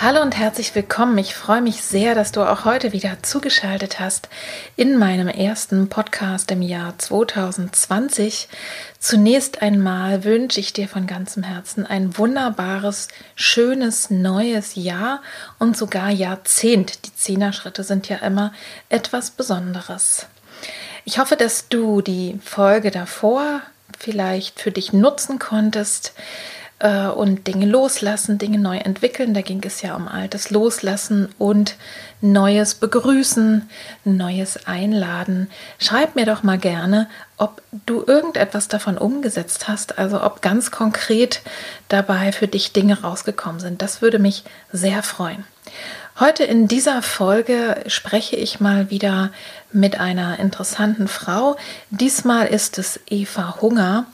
Hallo und herzlich willkommen. Ich freue mich sehr, dass du auch heute wieder zugeschaltet hast in meinem ersten Podcast im Jahr 2020. Zunächst einmal wünsche ich dir von ganzem Herzen ein wunderbares, schönes neues Jahr und sogar Jahrzehnt. Die Zehner-Schritte sind ja immer etwas Besonderes. Ich hoffe, dass du die Folge davor vielleicht für dich nutzen konntest äh, und Dinge loslassen, Dinge neu entwickeln. Da ging es ja um altes Loslassen und Neues begrüßen, Neues einladen. Schreib mir doch mal gerne, ob du irgendetwas davon umgesetzt hast, also ob ganz konkret dabei für dich Dinge rausgekommen sind. Das würde mich sehr freuen. Heute in dieser Folge spreche ich mal wieder mit einer interessanten Frau. Diesmal ist es Eva Hunger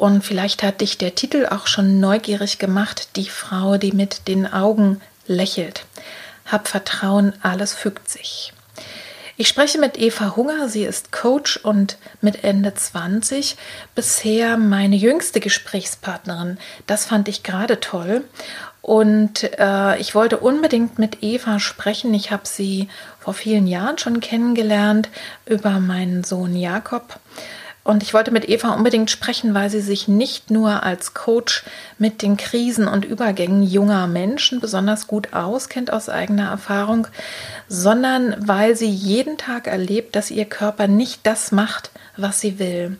und vielleicht hat dich der Titel auch schon neugierig gemacht, die Frau, die mit den Augen lächelt. Hab Vertrauen, alles fügt sich. Ich spreche mit Eva Hunger, sie ist Coach und mit Ende 20 bisher meine jüngste Gesprächspartnerin. Das fand ich gerade toll. Und äh, ich wollte unbedingt mit Eva sprechen. Ich habe sie vor vielen Jahren schon kennengelernt über meinen Sohn Jakob. Und ich wollte mit Eva unbedingt sprechen, weil sie sich nicht nur als Coach mit den Krisen und Übergängen junger Menschen besonders gut auskennt aus eigener Erfahrung, sondern weil sie jeden Tag erlebt, dass ihr Körper nicht das macht, was sie will.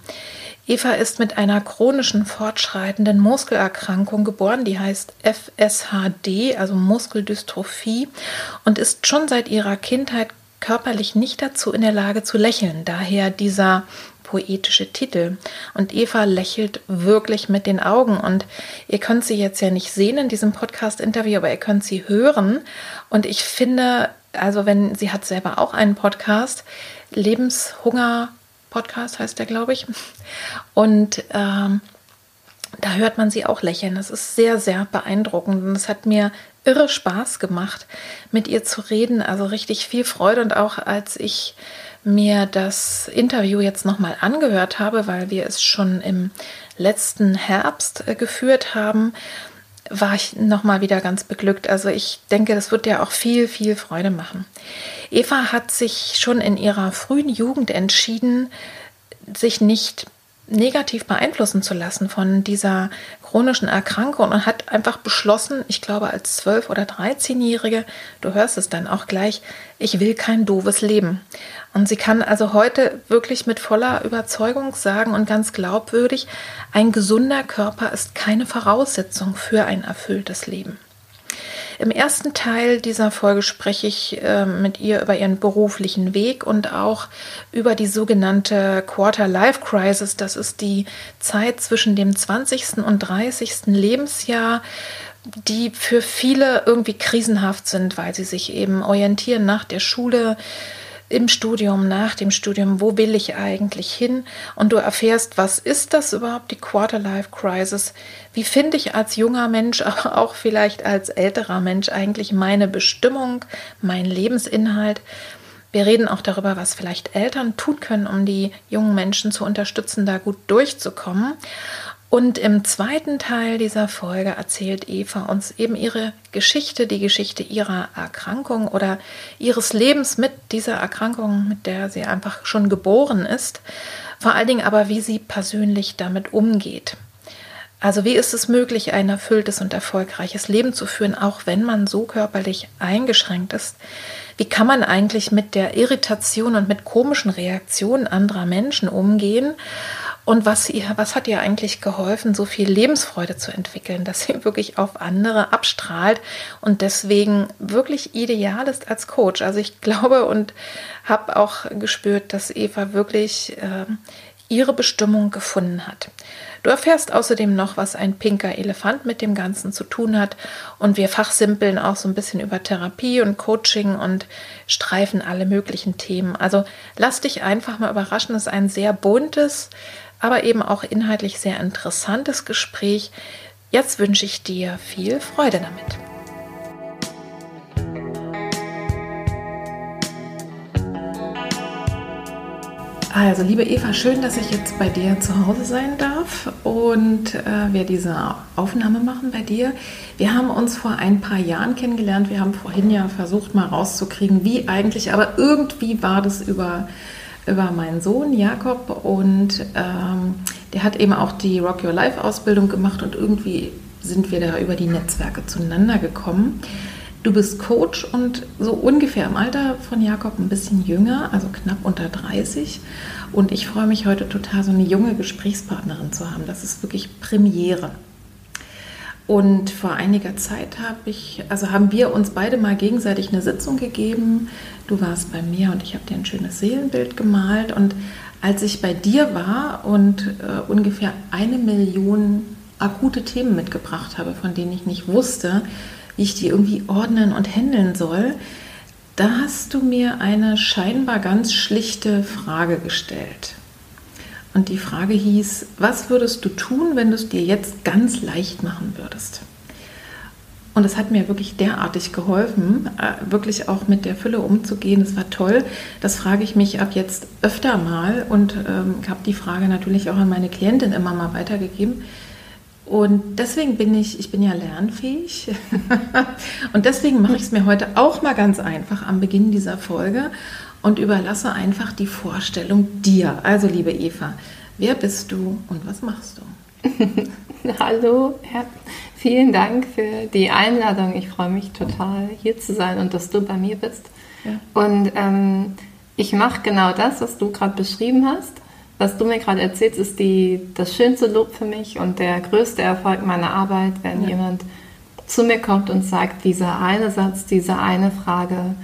Eva ist mit einer chronischen fortschreitenden Muskelerkrankung geboren, die heißt FSHD, also Muskeldystrophie, und ist schon seit ihrer Kindheit körperlich nicht dazu in der Lage zu lächeln. Daher dieser poetische Titel. Und Eva lächelt wirklich mit den Augen. Und ihr könnt sie jetzt ja nicht sehen in diesem Podcast-Interview, aber ihr könnt sie hören. Und ich finde, also wenn sie hat selber auch einen Podcast, Lebenshunger Podcast heißt der, glaube ich. Und ähm, da hört man sie auch lächeln. Das ist sehr, sehr beeindruckend. Und es hat mir irre Spaß gemacht, mit ihr zu reden. Also richtig viel Freude. Und auch als ich mir das Interview jetzt nochmal angehört habe, weil wir es schon im letzten Herbst äh, geführt haben, war ich nochmal wieder ganz beglückt. Also ich denke, das wird dir auch viel, viel Freude machen. Eva hat sich schon in ihrer frühen Jugend entschieden, sich nicht negativ beeinflussen zu lassen von dieser chronischen Erkrankung und hat einfach beschlossen, ich glaube als 12- oder 13-Jährige, du hörst es dann auch gleich, ich will kein doofes Leben. Und sie kann also heute wirklich mit voller Überzeugung sagen und ganz glaubwürdig, ein gesunder Körper ist keine Voraussetzung für ein erfülltes Leben. Im ersten Teil dieser Folge spreche ich äh, mit ihr über ihren beruflichen Weg und auch über die sogenannte Quarter Life Crisis. Das ist die Zeit zwischen dem 20. und 30. Lebensjahr, die für viele irgendwie krisenhaft sind, weil sie sich eben orientieren nach der Schule, im Studium, nach dem Studium, wo will ich eigentlich hin? Und du erfährst, was ist das überhaupt, die Quarter-Life-Crisis? Wie finde ich als junger Mensch, aber auch vielleicht als älterer Mensch eigentlich meine Bestimmung, meinen Lebensinhalt? Wir reden auch darüber, was vielleicht Eltern tun können, um die jungen Menschen zu unterstützen, da gut durchzukommen. Und im zweiten Teil dieser Folge erzählt Eva uns eben ihre Geschichte, die Geschichte ihrer Erkrankung oder ihres Lebens mit dieser Erkrankung, mit der sie einfach schon geboren ist. Vor allen Dingen aber, wie sie persönlich damit umgeht. Also wie ist es möglich, ein erfülltes und erfolgreiches Leben zu führen, auch wenn man so körperlich eingeschränkt ist? Wie kann man eigentlich mit der Irritation und mit komischen Reaktionen anderer Menschen umgehen? Und was, ihr, was hat ihr eigentlich geholfen, so viel Lebensfreude zu entwickeln, dass sie wirklich auf andere abstrahlt und deswegen wirklich ideal ist als Coach? Also ich glaube und habe auch gespürt, dass Eva wirklich äh, ihre Bestimmung gefunden hat. Du erfährst außerdem noch, was ein pinker Elefant mit dem Ganzen zu tun hat und wir fachsimpeln auch so ein bisschen über Therapie und Coaching und streifen alle möglichen Themen. Also lass dich einfach mal überraschen, es ist ein sehr buntes, aber eben auch inhaltlich sehr interessantes Gespräch. Jetzt wünsche ich dir viel Freude damit. Also, liebe Eva, schön, dass ich jetzt bei dir zu Hause sein darf und äh, wir diese Aufnahme machen bei dir. Wir haben uns vor ein paar Jahren kennengelernt. Wir haben vorhin ja versucht, mal rauszukriegen, wie eigentlich, aber irgendwie war das über, über meinen Sohn Jakob und ähm, der hat eben auch die Rock Your Life Ausbildung gemacht und irgendwie sind wir da über die Netzwerke zueinander gekommen. Du bist Coach und so ungefähr im Alter von Jakob ein bisschen jünger, also knapp unter 30. Und ich freue mich heute total, so eine junge Gesprächspartnerin zu haben. Das ist wirklich Premiere. Und vor einiger Zeit habe ich, also haben wir uns beide mal gegenseitig eine Sitzung gegeben. Du warst bei mir und ich habe dir ein schönes Seelenbild gemalt. Und als ich bei dir war und äh, ungefähr eine Million akute Themen mitgebracht habe, von denen ich nicht wusste, wie ich die irgendwie ordnen und handeln soll, da hast du mir eine scheinbar ganz schlichte Frage gestellt. Und die Frage hieß, was würdest du tun, wenn du es dir jetzt ganz leicht machen würdest? Und es hat mir wirklich derartig geholfen, äh, wirklich auch mit der Fülle umzugehen. Es war toll. Das frage ich mich ab jetzt öfter mal und ähm, habe die Frage natürlich auch an meine Klientin immer mal weitergegeben. Und deswegen bin ich, ich bin ja lernfähig. und deswegen mache ich es mir heute auch mal ganz einfach am Beginn dieser Folge und überlasse einfach die Vorstellung dir. Also, liebe Eva, wer bist du und was machst du? Hallo, vielen Dank für die Einladung. Ich freue mich total, hier zu sein und dass du bei mir bist. Ja. Und ähm, ich mache genau das, was du gerade beschrieben hast was du mir gerade erzählst, ist die, das schönste Lob für mich und der größte Erfolg meiner Arbeit, wenn ja. jemand zu mir kommt und sagt, dieser eine Satz, diese eine Frage,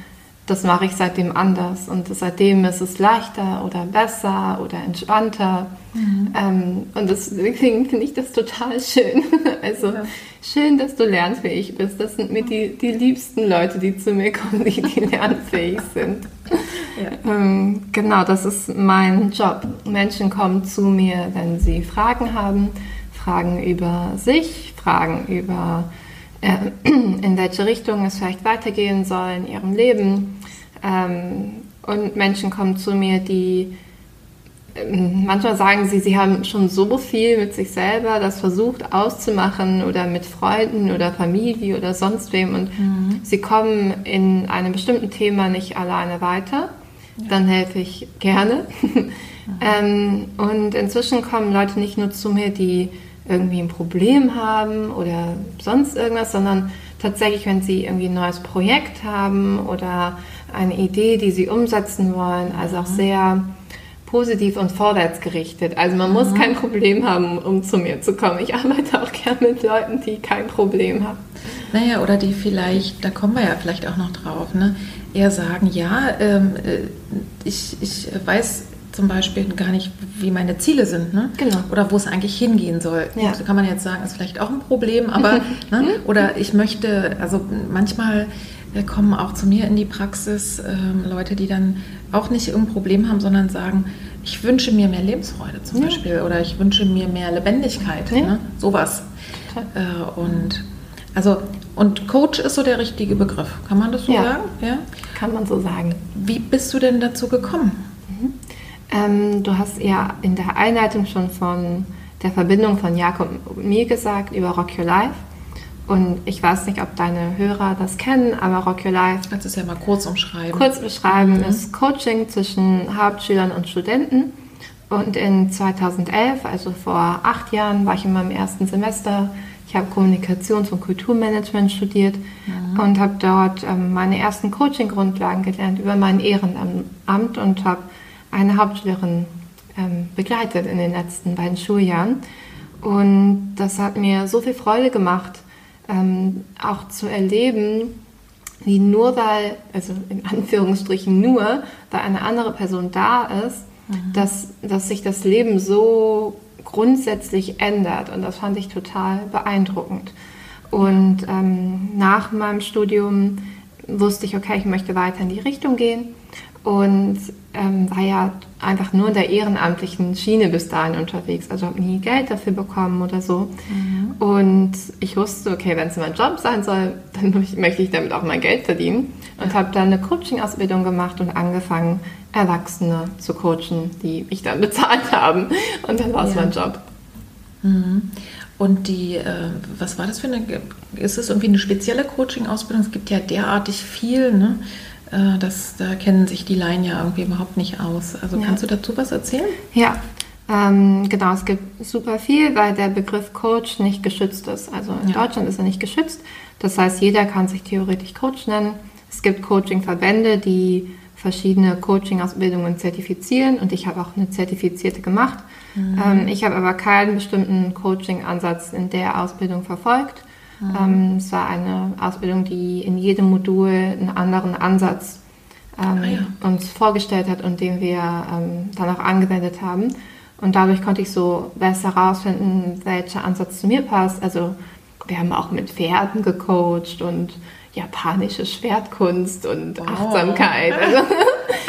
das mache ich seitdem anders und seitdem ist es leichter oder besser oder entspannter. Mhm. Ähm, und deswegen finde ich das total schön. Also ja. schön, dass du lernfähig bist. Das sind mir die, die liebsten Leute, die zu mir kommen, die, die lernfähig sind. Ja. Ähm, genau, das ist mein Job. Menschen kommen zu mir, wenn sie Fragen haben, Fragen über sich, Fragen über in welche Richtung es vielleicht weitergehen soll in ihrem Leben. Ähm, und Menschen kommen zu mir, die ähm, manchmal sagen sie, sie haben schon so viel mit sich selber das versucht auszumachen oder mit Freunden oder Familie oder sonst wem und mhm. sie kommen in einem bestimmten Thema nicht alleine weiter dann helfe ich gerne. ähm, und inzwischen kommen Leute nicht nur zu mir, die irgendwie ein Problem haben oder sonst irgendwas, sondern tatsächlich, wenn sie irgendwie ein neues Projekt haben oder eine Idee, die sie umsetzen wollen, also auch sehr positiv und vorwärtsgerichtet. Also man muss mhm. kein Problem haben, um zu mir zu kommen. Ich arbeite auch gerne mit Leuten, die kein Problem haben. Naja, oder die vielleicht, da kommen wir ja vielleicht auch noch drauf, ne? eher sagen, ja, ähm, äh, ich, ich weiß zum Beispiel gar nicht, wie meine Ziele sind, ne? Genau. Oder wo es eigentlich hingehen soll. Ja. So kann man jetzt sagen, ist vielleicht auch ein Problem, aber ne? oder ich möchte, also manchmal äh, kommen auch zu mir in die Praxis ähm, Leute, die dann auch nicht irgendein Problem haben, sondern sagen, ich wünsche mir mehr Lebensfreude zum ja. Beispiel oder ich wünsche mir mehr Lebendigkeit, ja. ne? sowas. Äh, und also und Coach ist so der richtige Begriff. Kann man das so ja, sagen? Ja, kann man so sagen. Wie bist du denn dazu gekommen? Mhm. Ähm, du hast ja in der Einleitung schon von der Verbindung von Jakob und mir gesagt über Rock Your Life. Und ich weiß nicht, ob deine Hörer das kennen, aber Rock Your Life. Kannst du es ja mal kurz umschreiben? Kurz beschreiben mhm. ist Coaching zwischen Hauptschülern und Studenten. Und in 2011, also vor acht Jahren, war ich in meinem ersten Semester. Ich habe Kommunikations- und Kulturmanagement studiert mhm. und habe dort ähm, meine ersten Coaching-Grundlagen gelernt über mein Ehrenamt und habe eine Hauptschülerin ähm, begleitet in den letzten beiden Schuljahren. Und das hat mir so viel Freude gemacht, ähm, auch zu erleben, wie nur weil, also in Anführungsstrichen nur, weil eine andere Person da ist, mhm. dass, dass sich das Leben so grundsätzlich ändert. Und das fand ich total beeindruckend. Und ähm, nach meinem Studium wusste ich, okay, ich möchte weiter in die Richtung gehen und ähm, war ja einfach nur in der ehrenamtlichen Schiene bis dahin unterwegs. Also habe nie Geld dafür bekommen oder so. Mhm. Und ich wusste, okay, wenn es mein Job sein soll, dann möchte ich damit auch mein Geld verdienen. Und habe dann eine Coaching-Ausbildung gemacht und angefangen, Erwachsene zu coachen, die mich dann bezahlt haben. Und dann war es ja. mein Job. Mhm. Und die, äh, was war das für eine, ist es irgendwie eine spezielle Coaching-Ausbildung? Es gibt ja derartig viel, ne? Äh, das, da kennen sich die Laien ja irgendwie überhaupt nicht aus. Also ja. kannst du dazu was erzählen? Ja, ähm, genau, es gibt super viel, weil der Begriff Coach nicht geschützt ist. Also in ja. Deutschland ist er nicht geschützt. Das heißt, jeder kann sich theoretisch Coach nennen. Es gibt Coaching-Verbände, die verschiedene Coaching-Ausbildungen zertifizieren und ich habe auch eine zertifizierte gemacht. Mhm. Ähm, ich habe aber keinen bestimmten Coaching-Ansatz in der Ausbildung verfolgt. Mhm. Ähm, es war eine Ausbildung, die in jedem Modul einen anderen Ansatz ähm, ah, ja. uns vorgestellt hat und den wir ähm, dann auch angewendet haben. Und dadurch konnte ich so besser herausfinden, welcher Ansatz zu mir passt. Also wir haben auch mit Pferden gecoacht und japanische Schwertkunst und wow. Achtsamkeit. Also,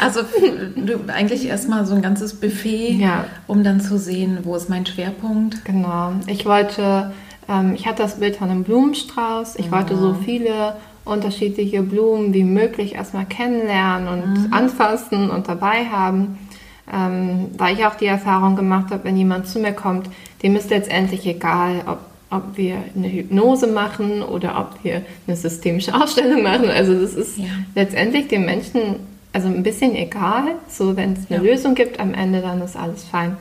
also du eigentlich erstmal so ein ganzes Buffet, ja. um dann zu sehen, wo ist mein Schwerpunkt. Genau. Ich wollte ähm, ich hatte das Bild von einem Blumenstrauß. Ich mhm. wollte so viele unterschiedliche Blumen wie möglich erstmal kennenlernen und mhm. anfassen und dabei haben. Ähm, weil ich auch die Erfahrung gemacht habe, wenn jemand zu mir kommt, dem ist letztendlich egal, ob, ob wir eine Hypnose machen oder ob wir eine systemische Ausstellung machen. Also das ist ja. letztendlich dem Menschen also ein bisschen egal. So wenn es eine ja. Lösung gibt am Ende, dann ist alles fein.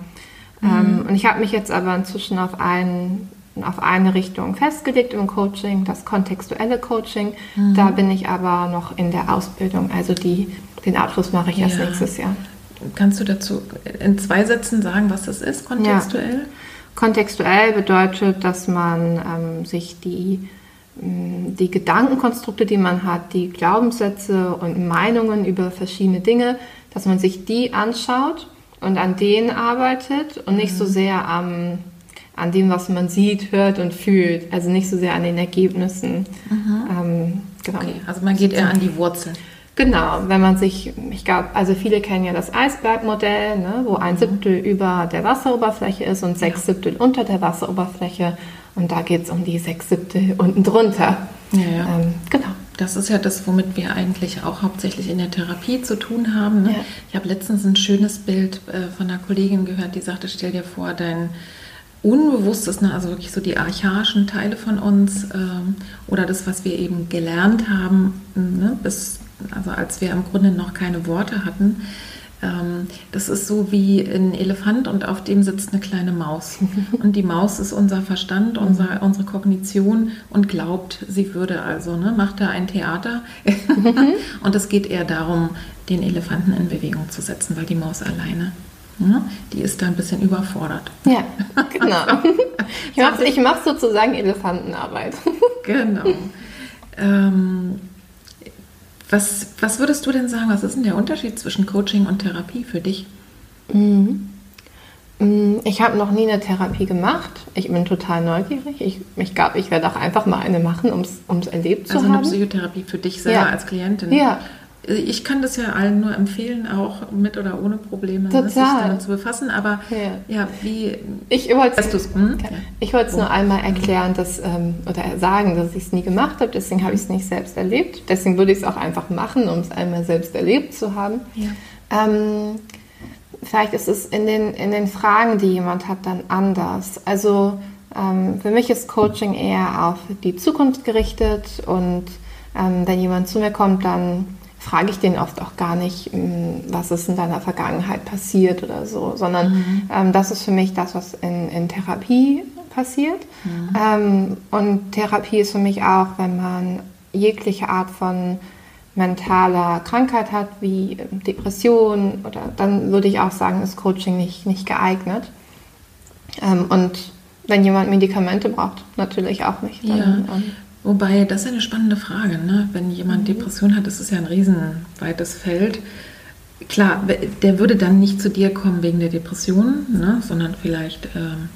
Mhm. Ähm, und ich habe mich jetzt aber inzwischen auf einen auf eine Richtung festgelegt im Coaching, das kontextuelle Coaching. Mhm. Da bin ich aber noch in der Ausbildung. Also die, den Abschluss mache ich erst nächstes Jahr. Kannst du dazu in zwei Sätzen sagen, was das ist, kontextuell? Ja. Kontextuell bedeutet, dass man ähm, sich die, mm, die Gedankenkonstrukte, die man hat, die Glaubenssätze und Meinungen über verschiedene Dinge, dass man sich die anschaut und an denen arbeitet und nicht so mhm. sehr am an dem, was man sieht, hört und fühlt. Also nicht so sehr an den Ergebnissen. Ähm, genau. Okay, also man geht eher an die Wurzeln. Genau, wenn man sich, ich glaube, also viele kennen ja das Eisbergmodell, ne, wo ein mhm. Siebtel über der Wasseroberfläche ist und sechs. Siebtel unter der Wasseroberfläche. Und da geht es um die sechs Siebtel unten drunter. Ja, ja. Ähm, genau. Das ist ja das, womit wir eigentlich auch hauptsächlich in der Therapie zu tun haben. Ne? Ja. Ich habe letztens ein schönes Bild äh, von einer Kollegin gehört, die sagte, stell dir vor, dein Unbewusstes, ne? also wirklich so die archaischen Teile von uns ähm, oder das, was wir eben gelernt haben, ne? bis, also als wir im Grunde noch keine Worte hatten. Ähm, das ist so wie ein Elefant und auf dem sitzt eine kleine Maus. Und die Maus ist unser Verstand, mhm. unser, unsere Kognition und glaubt, sie würde also, ne? macht da ein Theater. Mhm. und es geht eher darum, den Elefanten in Bewegung zu setzen, weil die Maus alleine die ist da ein bisschen überfordert. Ja, genau. Ich mache ich mach sozusagen Elefantenarbeit. Genau. Ähm, was, was würdest du denn sagen, was ist denn der Unterschied zwischen Coaching und Therapie für dich? Mhm. Mm, ich habe noch nie eine Therapie gemacht. Ich bin total neugierig. Ich, ich glaube, ich werde auch einfach mal eine machen, um es erlebt zu also haben. Also eine Psychotherapie für dich selber ja. als Klientin. Ja, ich kann das ja allen nur empfehlen, auch mit oder ohne Probleme ne, sich damit zu befassen. Aber ja, ja wie ich wollte es hm? ich wollte es nur einmal erklären, dass, ähm, oder sagen, dass ich es nie gemacht habe. Deswegen habe ich es nicht selbst erlebt. Deswegen würde ich es auch einfach machen, um es einmal selbst erlebt zu haben. Ja. Ähm, vielleicht ist es in den, in den Fragen, die jemand hat, dann anders. Also ähm, für mich ist Coaching eher auf die Zukunft gerichtet und ähm, wenn jemand zu mir kommt, dann frage ich den oft auch gar nicht, hm, was ist in deiner Vergangenheit passiert oder so, sondern mhm. ähm, das ist für mich das, was in, in Therapie passiert. Mhm. Ähm, und Therapie ist für mich auch, wenn man jegliche Art von mentaler Krankheit hat, wie Depression, oder dann würde ich auch sagen, ist Coaching nicht, nicht geeignet. Ähm, und wenn jemand Medikamente braucht, natürlich auch nicht. Dann, ja. Wobei, das ist eine spannende Frage. Ne? Wenn jemand mhm. Depression hat, ist ja ein riesenweites Feld. Klar, der würde dann nicht zu dir kommen wegen der Depression, ne? sondern vielleicht ähm,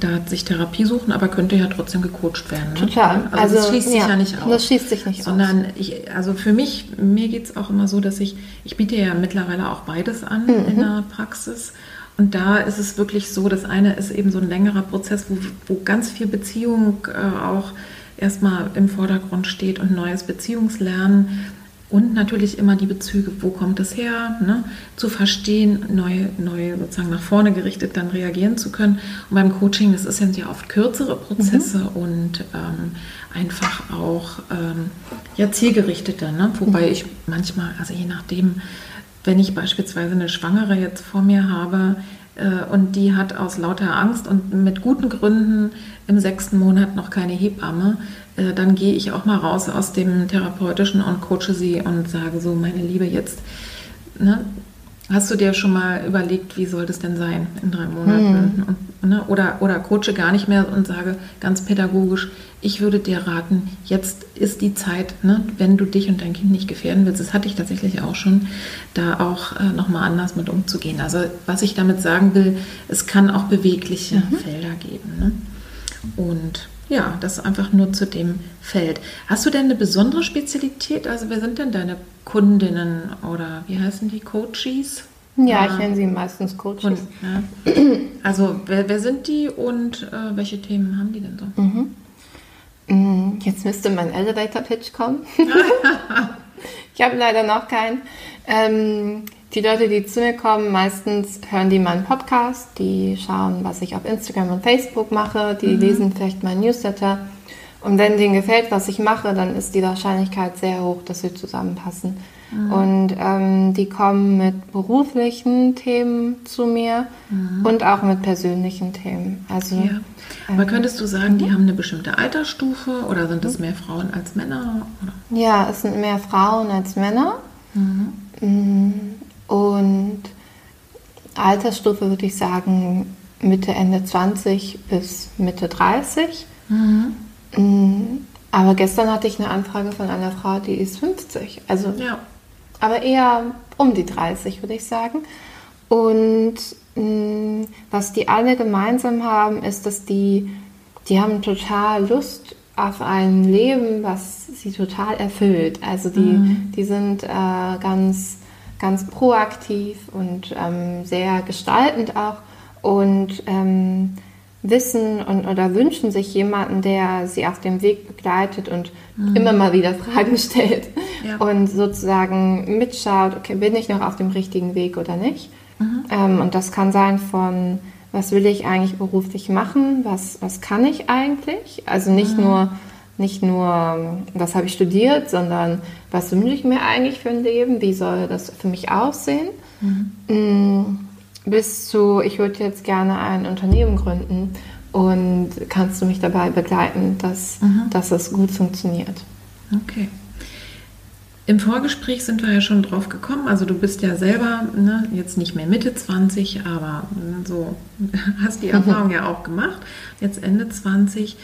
da sich Therapie suchen, aber könnte ja trotzdem gecoacht werden. Ne? Total. Also, also das schließt sich ja, ja nicht aus. Das schließt sich nicht sondern aus. Ich, also für mich, mir geht es auch immer so, dass ich, ich biete ja mittlerweile auch beides an mhm. in der Praxis. Und da ist es wirklich so, das eine ist eben so ein längerer Prozess, wo, wo ganz viel Beziehung äh, auch erstmal im Vordergrund steht und neues Beziehungslernen und natürlich immer die Bezüge, wo kommt es her, ne? zu verstehen, neu, neu sozusagen nach vorne gerichtet dann reagieren zu können. Und beim Coaching, das ist ja oft kürzere Prozesse mhm. und ähm, einfach auch ähm, ja, zielgerichteter. Ne? Wobei mhm. ich manchmal, also je nachdem, wenn ich beispielsweise eine Schwangere jetzt vor mir habe, und die hat aus lauter Angst und mit guten Gründen im sechsten Monat noch keine Hebamme, äh, dann gehe ich auch mal raus aus dem Therapeutischen und coache sie und sage so, meine Liebe, jetzt ne, Hast du dir schon mal überlegt, wie soll das denn sein in drei Monaten? Hm. Und, ne? oder, oder coache gar nicht mehr und sage ganz pädagogisch, ich würde dir raten, jetzt ist die Zeit, ne? wenn du dich und dein Kind nicht gefährden willst, das hatte ich tatsächlich auch schon, da auch äh, nochmal anders mit umzugehen. Also was ich damit sagen will, es kann auch bewegliche mhm. Felder geben. Ne? Und ja, das einfach nur zu dem Feld. Hast du denn eine besondere Spezialität? Also wer sind denn deine Kundinnen oder wie heißen die Coaches? Ja, ich nenne sie meistens Coaches. Und, ja. Also wer, wer, sind die und äh, welche Themen haben die denn so? Mhm. Mm, jetzt müsste mein Elevator Pitch kommen. ich habe leider noch keinen. Ähm, die Leute, die zu mir kommen, meistens hören die meinen Podcast, die schauen, was ich auf Instagram und Facebook mache, die mhm. lesen vielleicht meinen Newsletter. Und wenn denen gefällt, was ich mache, dann ist die Wahrscheinlichkeit sehr hoch, dass wir zusammenpassen. Mhm. Und ähm, die kommen mit beruflichen Themen zu mir mhm. und auch mit persönlichen Themen. Also, ja. Aber ähm, könntest du sagen, die mhm. haben eine bestimmte Altersstufe oder sind es mhm. mehr Frauen als Männer? Oder? Ja, es sind mehr Frauen als Männer. Mhm. Und Altersstufe würde ich sagen Mitte, Ende 20 bis Mitte 30. Mhm. Aber gestern hatte ich eine Anfrage von einer Frau, die ist 50. Also, ja. Aber eher um die 30, würde ich sagen. Und mh, mm, was die alle gemeinsam haben, ist, dass die, die haben total Lust auf ein Leben, was sie total erfüllt. Also die, mhm. die sind äh, ganz ganz proaktiv und ähm, sehr gestaltend auch und ähm, wissen und, oder wünschen sich jemanden, der sie auf dem Weg begleitet und mhm. immer mal wieder Fragen stellt ja. und sozusagen mitschaut, okay, bin ich noch auf dem richtigen Weg oder nicht? Mhm. Ähm, und das kann sein von, was will ich eigentlich beruflich machen? Was, was kann ich eigentlich? Also nicht mhm. nur nicht nur, was habe ich studiert, sondern was wünsche ich mir eigentlich für ein Leben, wie soll das für mich aussehen, mhm. Bis zu, ich würde jetzt gerne ein Unternehmen gründen und kannst du mich dabei begleiten, dass, mhm. dass es gut funktioniert. Okay. Im Vorgespräch sind wir ja schon drauf gekommen. Also du bist ja selber ne, jetzt nicht mehr Mitte 20, aber so hast die Erfahrung ja auch gemacht. Jetzt Ende 20.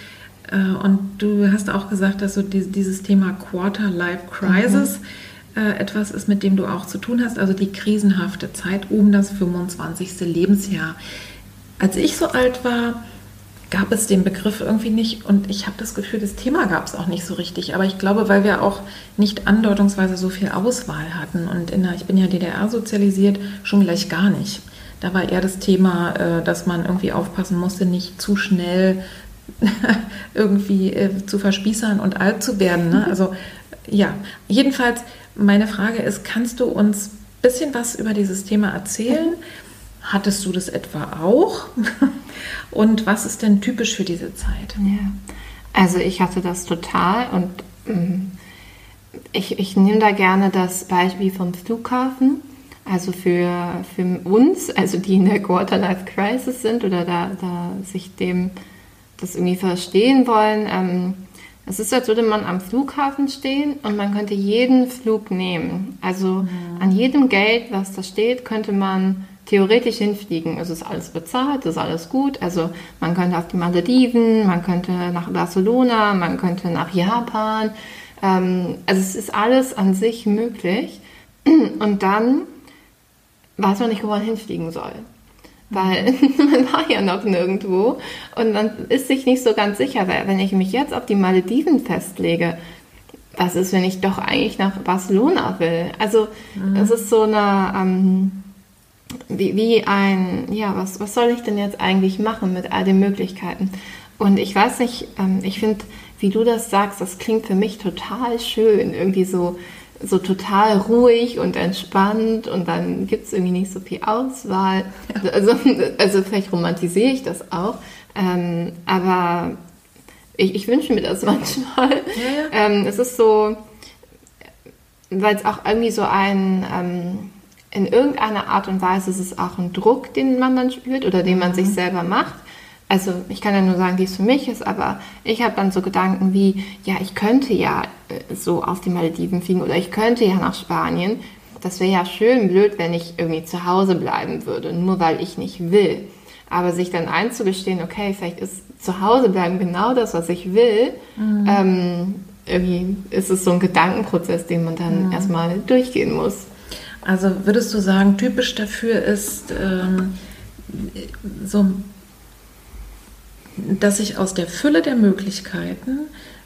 Äh, und du hast auch gesagt, dass so dieses Thema Quarter Life Crisis mhm. Äh, etwas ist, mit dem du auch zu tun hast, also die krisenhafte Zeit um das 25. Lebensjahr. Als ich so alt war, gab es den Begriff irgendwie nicht und ich habe das Gefühl, das Thema gab es auch nicht so richtig. Aber ich glaube, weil wir auch nicht andeutungsweise so viel Auswahl hatten und in der, ich bin ja DDR sozialisiert, schon gleich gar nicht. Da war eher das Thema, äh, dass man irgendwie aufpassen musste, nicht zu schnell irgendwie äh, zu verspießern und alt zu werden. Ne? Also ja, jedenfalls meine Frage ist, kannst du uns ein bisschen was über dieses Thema erzählen? Hattest du das etwa auch? und was ist denn typisch für diese Zeit? Ja, also ich hatte das total und ähm, ich, ich nehme da gerne das Beispiel vom Flughafen. Also für, für uns, also die in der Quarter-Life-Crisis sind oder da, da sich dem das irgendwie verstehen wollen. Ähm, es ist, als würde man am Flughafen stehen und man könnte jeden Flug nehmen. Also mhm. an jedem Geld, was da steht, könnte man theoretisch hinfliegen. Es ist alles bezahlt, es ist alles gut. Also man könnte auf die Malediven, man könnte nach Barcelona, man könnte nach Japan. Ähm, also es ist alles an sich möglich. Und dann weiß man nicht, wo man hinfliegen soll. Weil man war ja noch nirgendwo und man ist sich nicht so ganz sicher, weil wenn ich mich jetzt auf die Malediven festlege, was ist, wenn ich doch eigentlich nach Barcelona will? Also mhm. es ist so eine, ähm, wie, wie, ein, ja, was, was soll ich denn jetzt eigentlich machen mit all den Möglichkeiten? Und ich weiß nicht, ähm, ich finde, wie du das sagst, das klingt für mich total schön, irgendwie so so total ruhig und entspannt und dann gibt es irgendwie nicht so viel Auswahl. Ja. Also, also vielleicht romantisiere ich das auch, ähm, aber ich, ich, wünsche mir das manchmal. Ja, ja. Ähm, es ist so, weil es auch irgendwie so ein, ähm, in irgendeiner Art und Weise ist es auch ein Druck, den man dann spürt oder den man mhm. sich selber macht also ich kann ja nur sagen, wie es für mich ist, aber ich habe dann so Gedanken wie, ja, ich könnte ja äh, so auf die Malediven fliegen oder ich könnte ja nach Spanien. Das wäre ja schön blöd, wenn ich irgendwie zu Hause bleiben würde, nur weil ich nicht will. Aber sich dann einzugestehen, okay, vielleicht ist zu Hause bleiben genau das, was ich will, mhm. ähm, irgendwie ist es so ein Gedankenprozess, den man dann mhm. erstmal durchgehen muss. Also würdest du sagen, typisch dafür ist ähm, so dass ich aus der Fülle der Möglichkeiten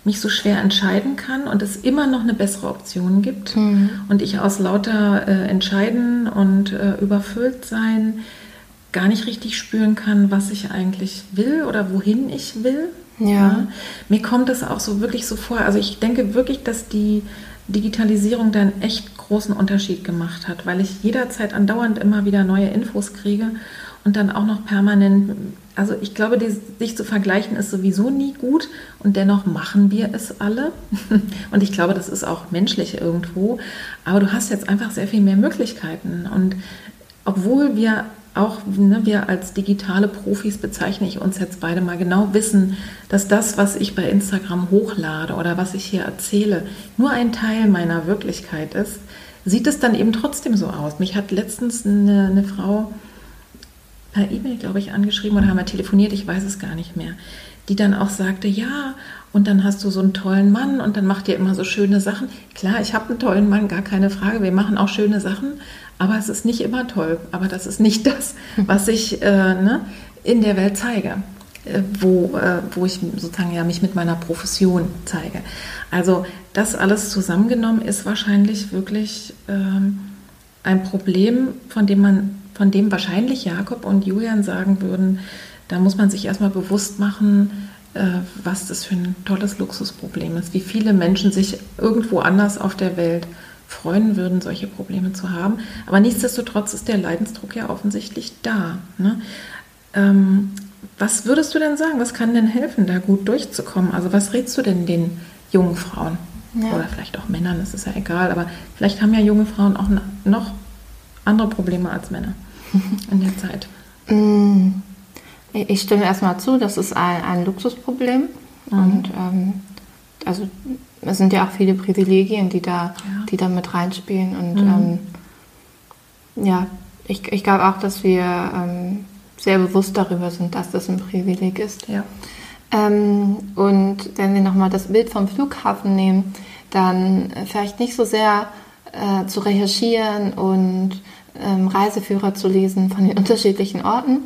mich so schwer entscheiden kann und es immer noch eine bessere Option gibt mhm. und ich aus lauter äh, Entscheiden und äh, überfüllt sein gar nicht richtig spüren kann, was ich eigentlich will oder wohin ich will. Ja. ja. Mir kommt das auch so wirklich so vor. Also ich denke wirklich, dass die Digitalisierung da einen echt großen Unterschied gemacht hat, weil ich jederzeit andauernd immer wieder neue Infos kriege und dann auch noch permanent, also ich glaube, die, sich zu vergleichen ist sowieso nie gut und dennoch machen wir es alle. Und ich glaube, das ist auch menschlich irgendwo. Aber du hast jetzt einfach sehr viel mehr Möglichkeiten. Und obwohl wir auch, ne, wir als digitale Profis bezeichne ich uns jetzt beide mal genau wissen, dass das, was ich bei Instagram hochlade oder was ich hier erzähle, nur ein Teil meiner Wirklichkeit ist, sieht es dann eben trotzdem so aus. Mich hat letztens eine, eine Frau per E-Mail, glaube ich, angeschrieben oder haben wir telefoniert, ich weiß es gar nicht mehr, die dann auch sagte, ja, und dann hast du so einen tollen Mann und dann macht ihr immer so schöne Sachen. Klar, ich habe einen tollen Mann, gar keine Frage, wir machen auch schöne Sachen, aber es ist nicht immer toll. Aber das ist nicht das, was ich äh, ne, in der Welt zeige, äh, wo, äh, wo ich sozusagen ja mich mit meiner Profession zeige. Also das alles zusammengenommen ist wahrscheinlich wirklich ähm, ein Problem, von dem man von dem wahrscheinlich Jakob und Julian sagen würden, da muss man sich erstmal bewusst machen, äh, was das für ein tolles Luxusproblem ist, wie viele Menschen sich irgendwo anders auf der Welt freuen würden, solche Probleme zu haben. Aber nichtsdestotrotz ist der Leidensdruck ja offensichtlich da. Ne? Ähm, was würdest du denn sagen? Was kann denn helfen, da gut durchzukommen? Also was rätst du denn den jungen Frauen? Ja. Oder vielleicht auch Männern, das ist ja egal, aber vielleicht haben ja junge Frauen auch noch andere Probleme als Männer in der Zeit? Mm, ich stimme erstmal zu, das ist ein, ein Luxusproblem. Mhm. Und ähm, also es sind ja auch viele Privilegien, die da, ja. die da mit reinspielen. Und mhm. ähm, ja, ich, ich glaube auch, dass wir ähm, sehr bewusst darüber sind, dass das ein Privileg ist. Ja. Ähm, und wenn wir nochmal das Bild vom Flughafen nehmen, dann vielleicht nicht so sehr äh, zu recherchieren und ähm, Reiseführer zu lesen von den unterschiedlichen Orten,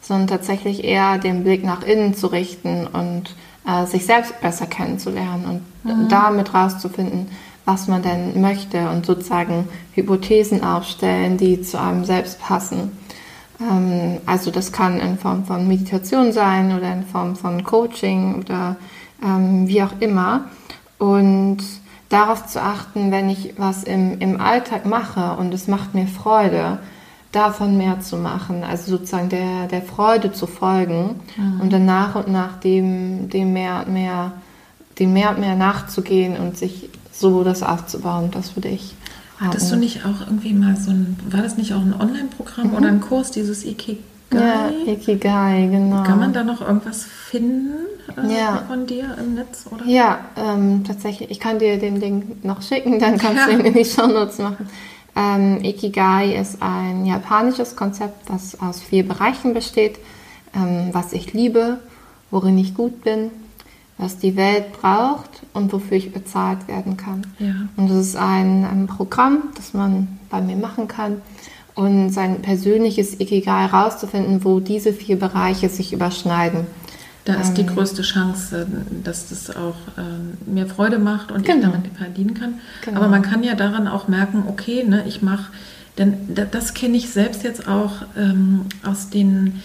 sondern tatsächlich eher den Blick nach innen zu richten und äh, sich selbst besser kennenzulernen und mhm. damit rauszufinden, was man denn möchte und sozusagen Hypothesen aufstellen, die zu einem selbst passen. Ähm, also das kann in Form von Meditation sein oder in Form von Coaching oder ähm, wie auch immer. Und darauf zu achten, wenn ich was im, im Alltag mache und es macht mir Freude, davon mehr zu machen, also sozusagen der, der Freude zu folgen mhm. und dann nach und nach dem, dem mehr und mehr, dem mehr und mehr nachzugehen und sich so das aufzubauen. Das würde ich. Hattest haben. du nicht auch irgendwie mal so ein, war das nicht auch ein Online-Programm mhm. oder ein Kurs, dieses Ikigai? Ja, Ikigai, genau. Kann man da noch irgendwas finden äh, ja. von dir im Netz? Oder? Ja, ähm, tatsächlich. Ich kann dir den Link noch schicken, dann kannst du ihn in die Show Notes machen. Ähm, Ikigai ist ein japanisches Konzept, das aus vier Bereichen besteht. Ähm, was ich liebe, worin ich gut bin, was die Welt braucht und wofür ich bezahlt werden kann. Ja. Und das ist ein, ein Programm, das man bei mir machen kann und sein persönliches Ikigai herauszufinden, wo diese vier Bereiche sich überschneiden. Da ist die ähm, größte Chance, dass das auch ähm, mir Freude macht und genau. ich damit verdienen kann. Genau. Aber man kann ja daran auch merken, okay, ne, ich mache, denn das kenne ich selbst jetzt auch ähm, aus den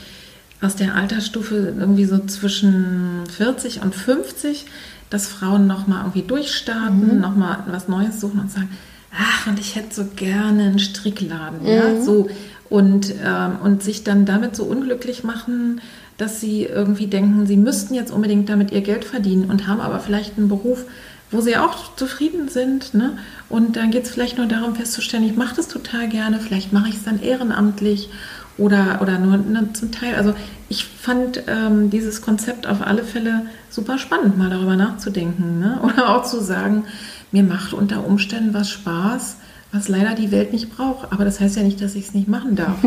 aus der Altersstufe irgendwie so zwischen 40 und 50, dass Frauen nochmal irgendwie durchstarten, mhm. nochmal was Neues suchen und sagen, ach, und ich hätte so gerne einen Strickladen, mhm. ja, so. Und, ähm, und sich dann damit so unglücklich machen, dass sie irgendwie denken, sie müssten jetzt unbedingt damit ihr Geld verdienen und haben aber vielleicht einen Beruf, wo sie auch zufrieden sind. Ne? Und dann geht es vielleicht nur darum festzustellen, ich mache das total gerne, vielleicht mache ich es dann ehrenamtlich oder, oder nur ne, zum Teil. Also ich fand ähm, dieses Konzept auf alle Fälle super spannend, mal darüber nachzudenken. Ne? Oder auch zu sagen, mir macht unter Umständen was Spaß, was leider die Welt nicht braucht. Aber das heißt ja nicht, dass ich es nicht machen darf.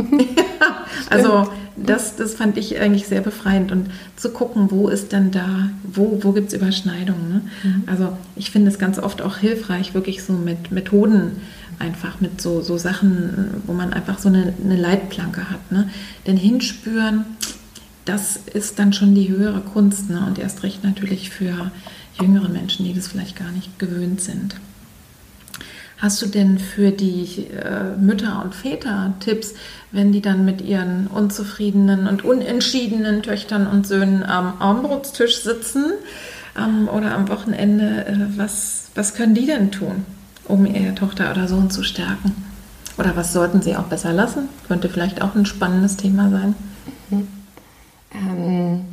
also das, das fand ich eigentlich sehr befreiend und zu gucken, wo ist denn da, wo, wo gibt es Überschneidungen. Ne? Mhm. Also ich finde es ganz oft auch hilfreich, wirklich so mit Methoden einfach mit so, so Sachen, wo man einfach so eine, eine Leitplanke hat. Ne? Denn hinspüren, das ist dann schon die höhere Kunst ne? und erst recht natürlich für jüngere Menschen, die das vielleicht gar nicht gewöhnt sind. Hast du denn für die äh, Mütter und Väter Tipps, wenn die dann mit ihren unzufriedenen und unentschiedenen Töchtern und Söhnen am Armbrutstisch sitzen ähm, oder am Wochenende? Äh, was, was können die denn tun? um ihre Tochter oder Sohn zu stärken? Oder was sollten sie auch besser lassen? Könnte vielleicht auch ein spannendes Thema sein. Mhm. Ähm,